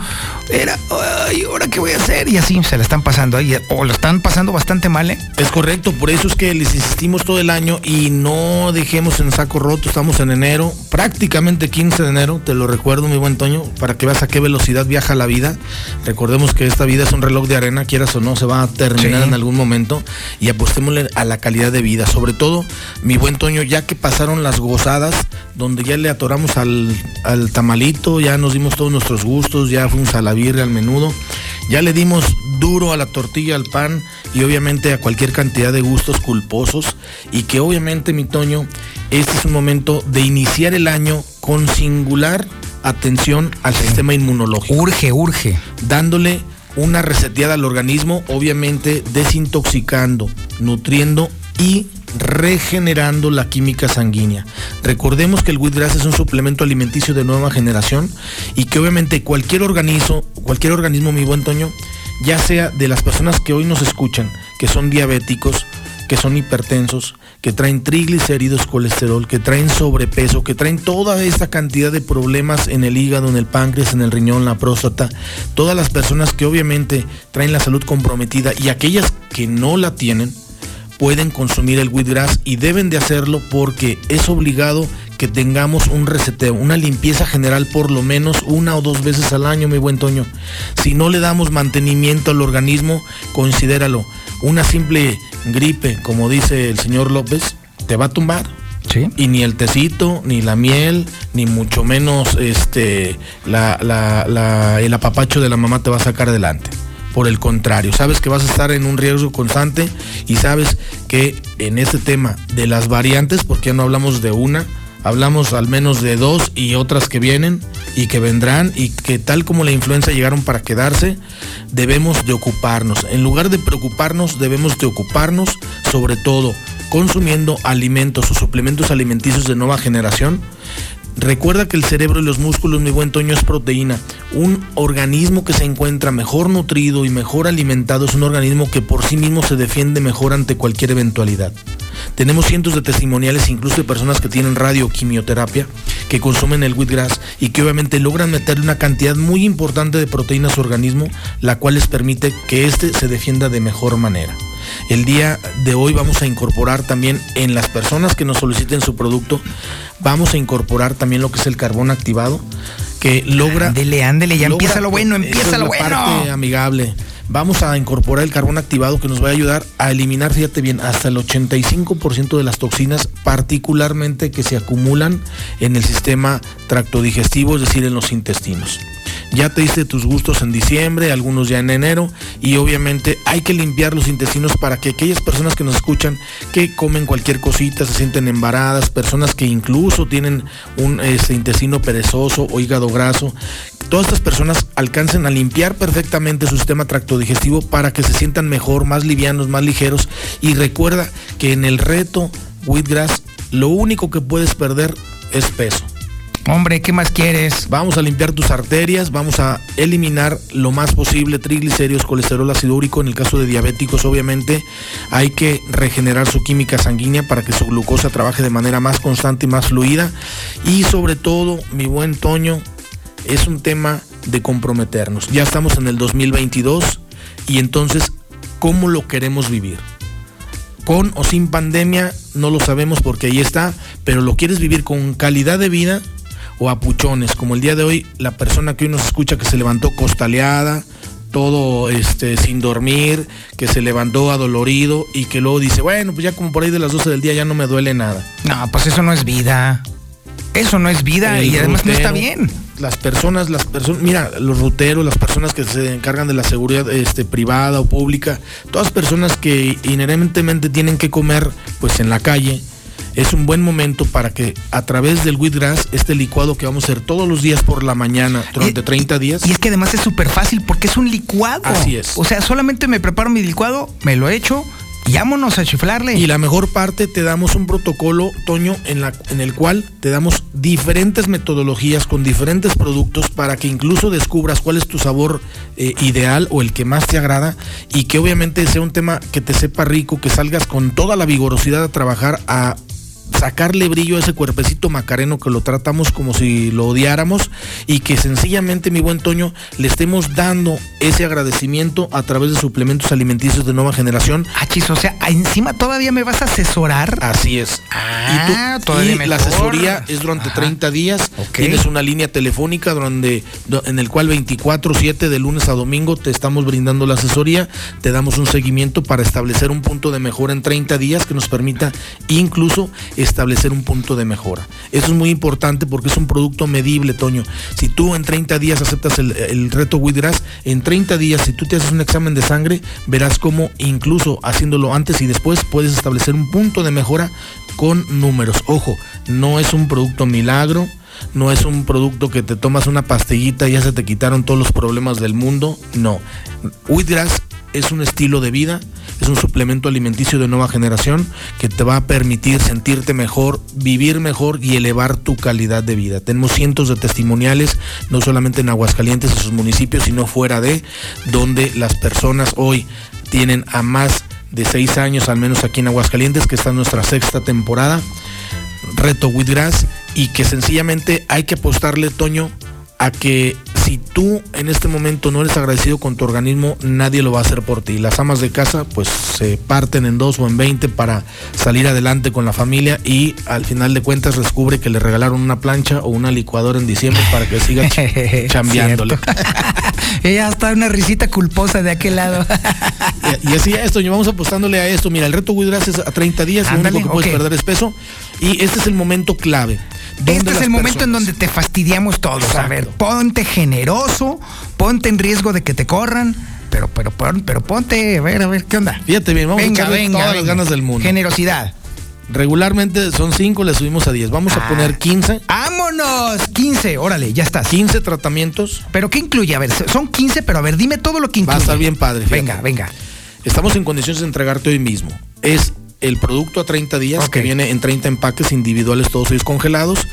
Era, ay, ¿ahora qué voy a hacer? Y así se la están pasando ahí, o lo están pasando bastante mal, ¿eh?
Es correcto, por eso es que les insistimos todo el año y no dejemos en saco roto. Estamos en enero, prácticamente 15 de enero, te lo recuerdo, mi buen Toño, para que veas a qué velocidad viaja la vida. Recordemos que esta vida es un reloj de arena, quieras o no, se va a terminar
Sí.
en algún momento y apostémosle a la calidad de vida. Sobre todo, mi buen Toño, ya que pasaron las gozadas, donde ya le atoramos al, al tamalito, ya nos dimos todos nuestros gustos, ya fuimos a la birria, al menudo, ya le dimos duro a la tortilla, al pan y obviamente a cualquier cantidad de gustos culposos y que obviamente, mi Toño, este es un momento de iniciar el año con singular atención al sistema inmunológico.
Urge, urge.
Dándole una reseteada al organismo, obviamente desintoxicando, nutriendo y regenerando la química sanguínea. Recordemos que el wheatgrass es un suplemento alimenticio de nueva generación y que obviamente cualquier organismo, cualquier organismo, mi buen Toño, ya sea de las personas que hoy nos escuchan, que son diabéticos, que son hipertensos, que traen triglicéridos, colesterol, que traen sobrepeso, que traen toda esta cantidad de problemas en el hígado, en el páncreas, en el riñón, la próstata, todas las personas que obviamente traen la salud comprometida y aquellas que no la tienen, pueden consumir el wheatgrass y deben de hacerlo porque es obligado que tengamos un reseteo, una limpieza general por lo menos una o dos veces al año, mi buen Toño. Si no le damos mantenimiento al organismo, considéralo. Una simple gripe, como dice el señor López, te va a tumbar. Y ni el tecito, ni la miel, ni mucho menos este, la, la- la- el apapacho de la mamá te va a sacar adelante. Por el contrario, sabes que vas a estar en un riesgo constante y sabes que en este tema de las variantes, porque ya no hablamos de una, hablamos al menos de dos y otras que vienen y que vendrán y que tal como la influenza llegaron para quedarse, debemos de ocuparnos. En lugar de preocuparnos, debemos de ocuparnos sobre todo consumiendo alimentos o suplementos alimenticios de nueva generación. Recuerda que el cerebro y los músculos, mi buen Toño, es proteína. Un organismo que se encuentra mejor nutrido y mejor alimentado es un organismo que por sí mismo se defiende mejor ante cualquier eventualidad. Tenemos cientos de testimoniales, incluso de personas que tienen radioquimioterapia, que consumen el wheatgrass y que obviamente logran meterle una cantidad muy importante de proteína a su organismo, la cual les permite que éste se defienda de mejor manera. El día de hoy vamos a incorporar también en las personas que nos soliciten su producto, vamos a incorporar también lo que es el carbón activado, que logra...
Ándele, ándele, ya
logra-
empieza lo bueno, empieza
es
lo
la
bueno.
parte amigable. Vamos a incorporar el carbón activado que nos va a ayudar a eliminar, fíjate bien, hasta el 85% de las toxinas, particularmente que se acumulan en el sistema tractodigestivo, es decir, en los intestinos. Ya te diste tus gustos en diciembre, algunos ya en enero, y obviamente hay que limpiar los intestinos para que aquellas personas que nos escuchan, que comen cualquier cosita, se sienten embaradas, personas que incluso tienen un este, intestino perezoso o hígado graso, todas estas personas alcancen a limpiar perfectamente su sistema tractodigestivo para que se sientan mejor, más livianos, más ligeros. Y recuerda que en el reto Wheatgrass lo único que puedes perder es peso.
Hombre, ¿qué más quieres?
Vamos a limpiar tus arterias, vamos a eliminar lo más posible triglicéridos, colesterol ácido úrico. En el caso de diabéticos, obviamente, hay que regenerar su química sanguínea para que su glucosa trabaje de manera más constante y más fluida. Y sobre todo, mi buen Toño, es un tema de comprometernos. Ya estamos en el 2022 y entonces, ¿cómo lo queremos vivir? Con o sin pandemia, no lo sabemos porque ahí está, pero lo quieres vivir con calidad de vida o a puchones, como el día de hoy, la persona que hoy nos escucha que se levantó costaleada, todo este sin dormir, que se levantó adolorido y que luego dice, bueno, pues ya como por ahí de las 12 del día ya no me duele nada.
No, pues eso no es vida. Eso no es vida
El
y además no está bien.
Las personas, las personas, mira, los ruteros, las personas que se encargan de la seguridad este, privada o pública, todas personas que inherentemente tienen que comer pues en la calle, es un buen momento para que a través del wheatgrass, este licuado que vamos a hacer todos los días por la mañana durante 30 días.
Y es que además es súper fácil porque es un licuado.
Así es.
O sea, solamente me preparo mi licuado, me lo echo y a chiflarle.
Y la mejor parte, te damos un protocolo, Toño, en, la, en el cual te damos diferentes metodologías con diferentes productos para que incluso descubras cuál es tu sabor eh, ideal o el que más te agrada y que obviamente sea un tema que te sepa rico, que salgas con toda la vigorosidad a trabajar a sacarle brillo a ese cuerpecito macareno que lo tratamos como si lo odiáramos y que sencillamente, mi buen Toño, le estemos dando ese agradecimiento a través de suplementos alimenticios de nueva generación.
Achis, o sea, encima todavía me vas a asesorar.
Así es.
Ah,
y tú-
todavía
y
mejor.
la asesoría es durante 30 días. Tienes una línea telefónica donde, do- en el cual 24/7 de lunes a domingo te estamos brindando la asesoría, te damos un seguimiento para establecer un punto de mejora en 30 días que nos permita incluso establecer un punto de mejora. Eso es muy importante porque es un producto medible, Toño. Si tú en 30 días aceptas el, el reto Wheatgrass, en 30 días si tú te haces un examen de sangre, verás cómo incluso haciéndolo antes y después puedes establecer un punto de mejora con números. Ojo, no es un producto milagro, no es un producto que te tomas una pastillita y ya se te quitaron todos los problemas del mundo. No. Wheatgrass es un estilo de vida, es un suplemento alimenticio de nueva generación que te va a permitir sentirte mejor, vivir mejor y elevar tu calidad de vida. Tenemos cientos de testimoniales, no solamente en Aguascalientes y sus municipios, sino fuera de, donde las personas hoy tienen a más de seis años, al menos aquí en Aguascalientes, que está en nuestra sexta temporada, Reto Wheatgrass, y que sencillamente hay que apostarle, Toño, a que si tú en este momento no eres agradecido con tu organismo, nadie lo va a hacer por ti. Las amas de casa pues se parten en dos o en 20 para salir adelante con la familia y al final de cuentas descubre que le regalaron una plancha o una licuadora en diciembre para que siga ch- chambeándole.
Ella hasta una risita culposa de aquel lado.
Y, y así es, Toño, vamos apostándole a esto. Mira, el reto Wheatgrass es a 30 días,
Ándale,
lo único que puedes perder es peso. Y este es el momento clave.
Este es el momento en donde te fastidiamos todos. A ver, ponte generoso, ponte en riesgo de que te corran, pero, pero, pero, pero ponte, a ver, a ver, ¿qué onda?
Fíjate bien, vamos
venga,
a echarle
venga,
todas las ganas del mundo.
Generosidad.
Regularmente son 5, le subimos a 10. Vamos a
Ah.
poner 15.
¡Vámonos! 15, órale, ya estás.
15 tratamientos.
¿Pero qué incluye? A ver, son 15, pero a ver, dime todo lo que
Va a
incluye.
estar bien padre. fíjate.
Venga, venga.
Estamos en condiciones de entregarte hoy mismo. Es el producto a 30 días que viene en 30 empaques individuales, todos ellos congelados.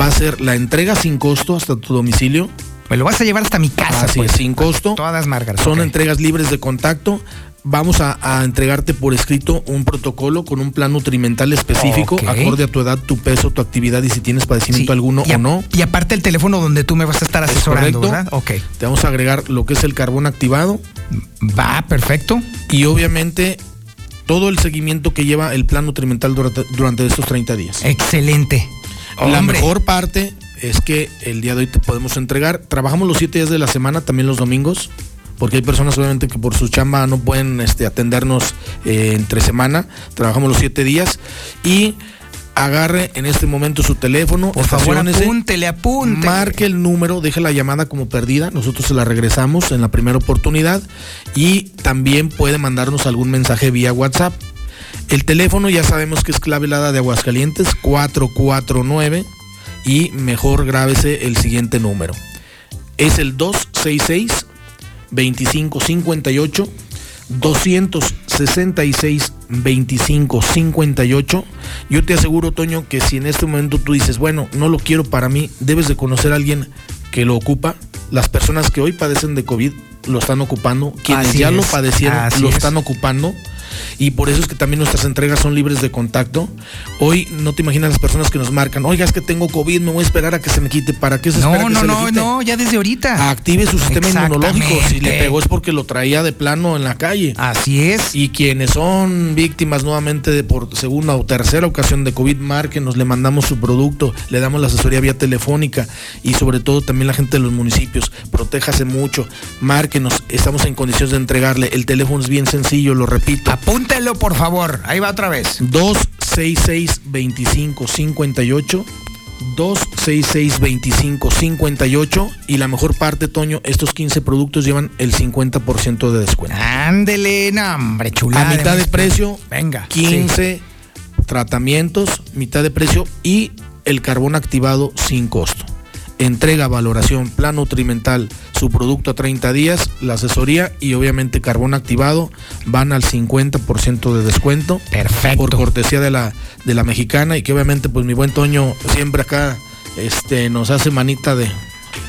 Va a ser la entrega sin costo hasta tu domicilio.
Me lo vas a llevar hasta mi casa,
Así
pues.
es, sin costo.
Todas marcas.
Son entregas libres de contacto. Vamos a, a entregarte por escrito un protocolo con un plan nutrimental específico, acorde a tu edad, tu peso, tu actividad y si tienes padecimiento
Sí,
alguno
a-
o no.
Y aparte el teléfono donde tú me vas a estar
¿Es
asesorando,
correcto?
¿verdad? Ok.
Te vamos a agregar lo que es el carbón activado.
Va, perfecto.
Y obviamente todo el seguimiento que lleva el plan nutrimental durante, durante estos 30 días.
Excelente.
La
Hombre.
mejor parte es que el día de hoy te podemos entregar. Trabajamos los siete días de la semana, también los domingos, porque hay personas obviamente que por su chamba no pueden este, atendernos eh, entre semana. Trabajamos los siete días y agarre en este momento su teléfono,
Por favor, apúntele, apúntele.
marque el número, deje la llamada como perdida, nosotros se la regresamos en la primera oportunidad y también puede mandarnos algún mensaje vía WhatsApp. El teléfono ya sabemos que es clave helada de Aguascalientes 449 y mejor grábese el siguiente número. Es el 266 2558 266 2558. Yo te aseguro, Toño, que si en este momento tú dices, bueno, no lo quiero para mí, debes de conocer a alguien que lo ocupa. Las personas que hoy padecen de COVID lo están ocupando, quienes
Así
ya lo padecieron lo
es.
están ocupando. Y por eso es que también nuestras entregas son libres de contacto. Hoy no te imaginas las personas que nos marcan, oiga, es que tengo COVID, me voy a esperar a que se me quite. ¿Para qué se espera
No,
que
no,
se le
no,
quite?
no, ya desde ahorita.
Active su sistema inmunológico. Si le pegó es porque lo traía de plano en la calle.
Así es.
Y quienes son víctimas nuevamente de por segunda o tercera ocasión de COVID, márquenos, le mandamos su producto, le damos la asesoría vía telefónica y sobre todo también la gente de los municipios. Protéjase mucho, márquenos, estamos en condiciones de entregarle. El teléfono es bien sencillo, lo repito.
Apúntelo, por favor. Ahí va otra vez.
266 2558 266 2558 y la mejor parte, Toño, estos 15 productos llevan el 50% de descuento.
Ándele, no, hombre, chulada.
A mitad de precio,
Venga.
15 tratamientos, mitad de precio y el carbón activado sin costo. Entrega, valoración, plan nutrimental, su producto a 30 días, la asesoría y obviamente carbón activado van al 50% de descuento.
Perfecto.
Por cortesía de la, de la mexicana y que obviamente pues mi buen Toño siempre acá este, nos hace manita de,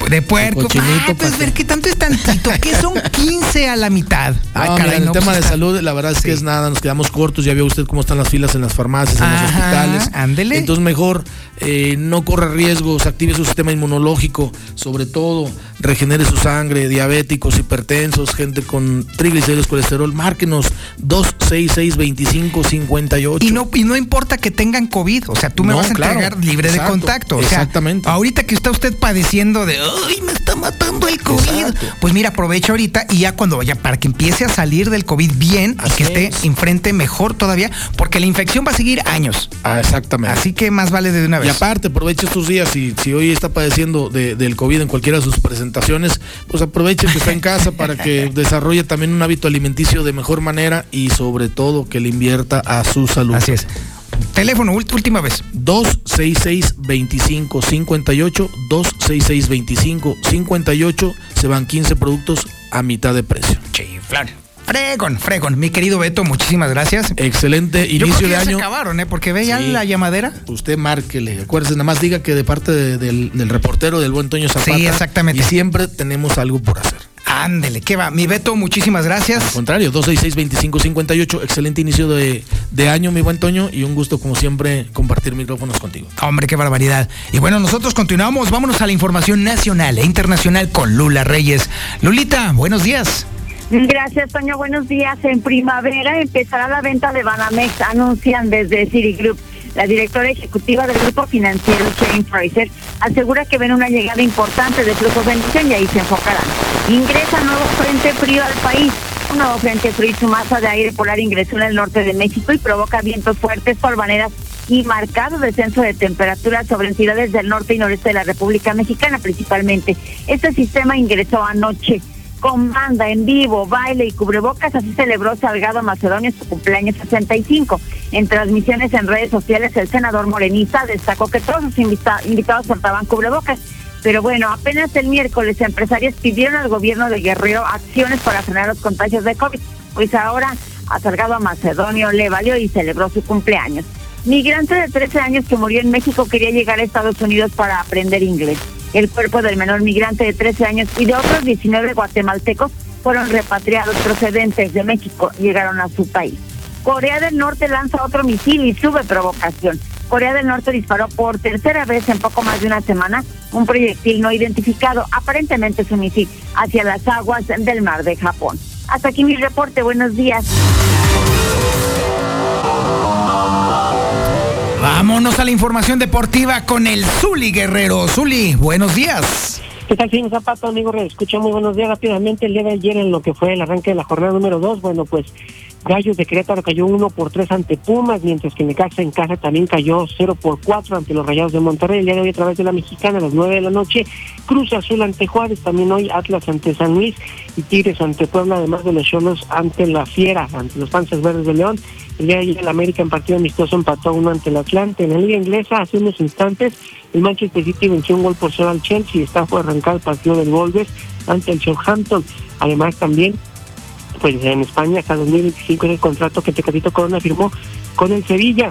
De puerco. Ah, pues ver
que-
qué tanto es tantito. que son 15 a la mitad. Ay,
No,
caray,
mira, el tema
pues
de salud, la verdad es que
Sí.
es nada, nos quedamos cortos, ya vio usted cómo están las filas en las farmacias, en los hospitales.
ándele.
Entonces mejor eh, no corra riesgos, active su sistema inmunológico, sobre todo regenere su sangre, diabéticos, hipertensos, gente con triglicéridos, colesterol, márquenos 266 2558
Y no, y no importa que tengan COVID, o sea, tú me
No,
vas a
claro,
entregar libre
exacto,
de contacto. O sea,
exactamente.
ahorita que está usted padeciendo de, ay, me está matando el COVID.
Exacto.
Pues mira, aprovecha ahorita y ya cuando vaya, para que empiece a salir del COVID bien
Así
y que esté
es.
enfrente mejor todavía, porque la infección va a seguir años.
Ah, exactamente.
Así que más vale de una
Y
vez.
aparte, aproveche estos días y si hoy está padeciendo de- del COVID en cualquiera de sus presentaciones, pues aproveche que está en casa para que desarrolle también un hábito alimenticio de mejor manera y sobre todo que le invierta a su salud.
Así es. Teléfono, última vez.
266 2558 266 2558 se van 15 productos a mitad de precio.
Chiflán. Fregón, fregón. Mi querido Beto, muchísimas gracias.
Excelente
Yo creo
inicio
que
de
ya se
año.
acabaron, ¿eh? Porque ve ya
Sí.
la llamadera.
Usted márquele, acuérdese, nada más diga que de parte de- del, del reportero del buen Toño Zapata.
Sí, exactamente.
Y siempre tenemos algo por hacer.
Ándele, ¿qué va? Mi Beto, muchísimas gracias.
Al contrario, 266-2558, excelente inicio de, de año, mi buen Toño, y un gusto, como siempre, compartir micrófonos contigo.
Hombre, qué barbaridad. Y bueno, nosotros continuamos. Vámonos a la información nacional e internacional con Lula Reyes. Lulita, buenos días.
Gracias, Toño. Buenos días. En primavera empezará la venta de Banamex, anuncian desde Citigroup. La directora ejecutiva del grupo financiero, Shane Fraser, asegura que ven una llegada importante de flujos de inversión y ahí se enfocarán. Ingresa nuevo frente frío al país. Un nuevo frente frío y su masa de aire polar ingresó en el norte de México y provoca vientos fuertes, polvaneras y marcado descenso de temperaturas sobre entidades del norte y noreste de la República Mexicana principalmente. Este sistema ingresó anoche con banda en vivo, baile y cubrebocas, así celebró Salgado Macedonio su cumpleaños 65. En transmisiones en redes sociales, el senador morenista destacó que todos sus invita- invitados portaban cubrebocas. Pero bueno, apenas el miércoles empresarios pidieron al gobierno de Guerrero acciones para frenar los contagios de COVID, pues ahora a Salgado Macedonio le valió y celebró su cumpleaños. Migrante de 13 años que murió en México quería llegar a Estados Unidos para aprender inglés. El cuerpo del menor migrante de 13 años y de otros 19 guatemaltecos fueron repatriados procedentes de México, llegaron a su país. Corea del Norte lanza otro misil y sube provocación. Corea del Norte disparó por tercera vez en poco más de una semana un proyectil no identificado, aparentemente es un misil, hacia las aguas del mar de Japón. Hasta aquí mi reporte, buenos días.
Vámonos a la información deportiva con el Zuli Guerrero. Zuli, buenos días.
¿Qué tal, señor Zapato, amigo? Escucha muy buenos días rápidamente. El día de ayer, en lo que fue el arranque de la jornada número 2, bueno, pues Gallos de Querétaro cayó 1 por 3 ante Pumas, mientras que Necaxa en casa también cayó 0 por 4 ante los Rayados de Monterrey. El día de hoy, a través de la Mexicana, a las 9 de la noche, Cruz Azul ante Juárez, también hoy Atlas ante San Luis y Tigres ante Puebla, además de los Cholos ante la Fiera, ante los Panzas Verdes de León. El día de ayer, el América en partido amistoso empató uno ante el Atlante. En la Liga Inglesa, hace unos instantes, el Manchester City venció un gol por cero al Chelsea y está por arrancar el partido del Wolves ante el Southampton. Además, también pues en España hasta 2025 es el contrato que Tecatito Corona firmó con el Sevilla.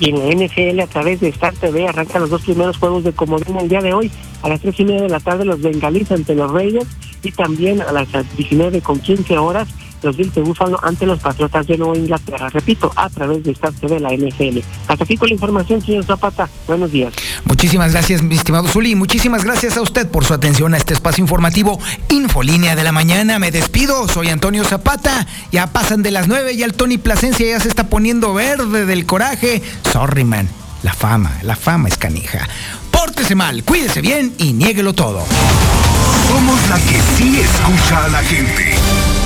Y en la NFL a través de Star TV arrancan los dos primeros juegos de Comodín el día de hoy. A las tres y media de la tarde los Bengalis ante los Raiders y también a las 19 con 15 horas los Bills de Búfalo ante los Patriotas de Nueva Inglaterra. Repito, a través de Star TV la NFL. Hasta aquí con la información, señor Zapata. Buenos días.
Muchísimas gracias, mi estimado Zuli. Muchísimas gracias a usted por su atención a este espacio informativo Infolínea de la Mañana. Me despido, soy Antonio Zapata. Ya pasan de las nueve y el Tony Plasencia ya se está poniendo verde del coraje. Sorry, man. La fama, la fama es canija. Pórtese mal, cuídese bien y niéguelo todo.
Somos la que sí escucha a la gente.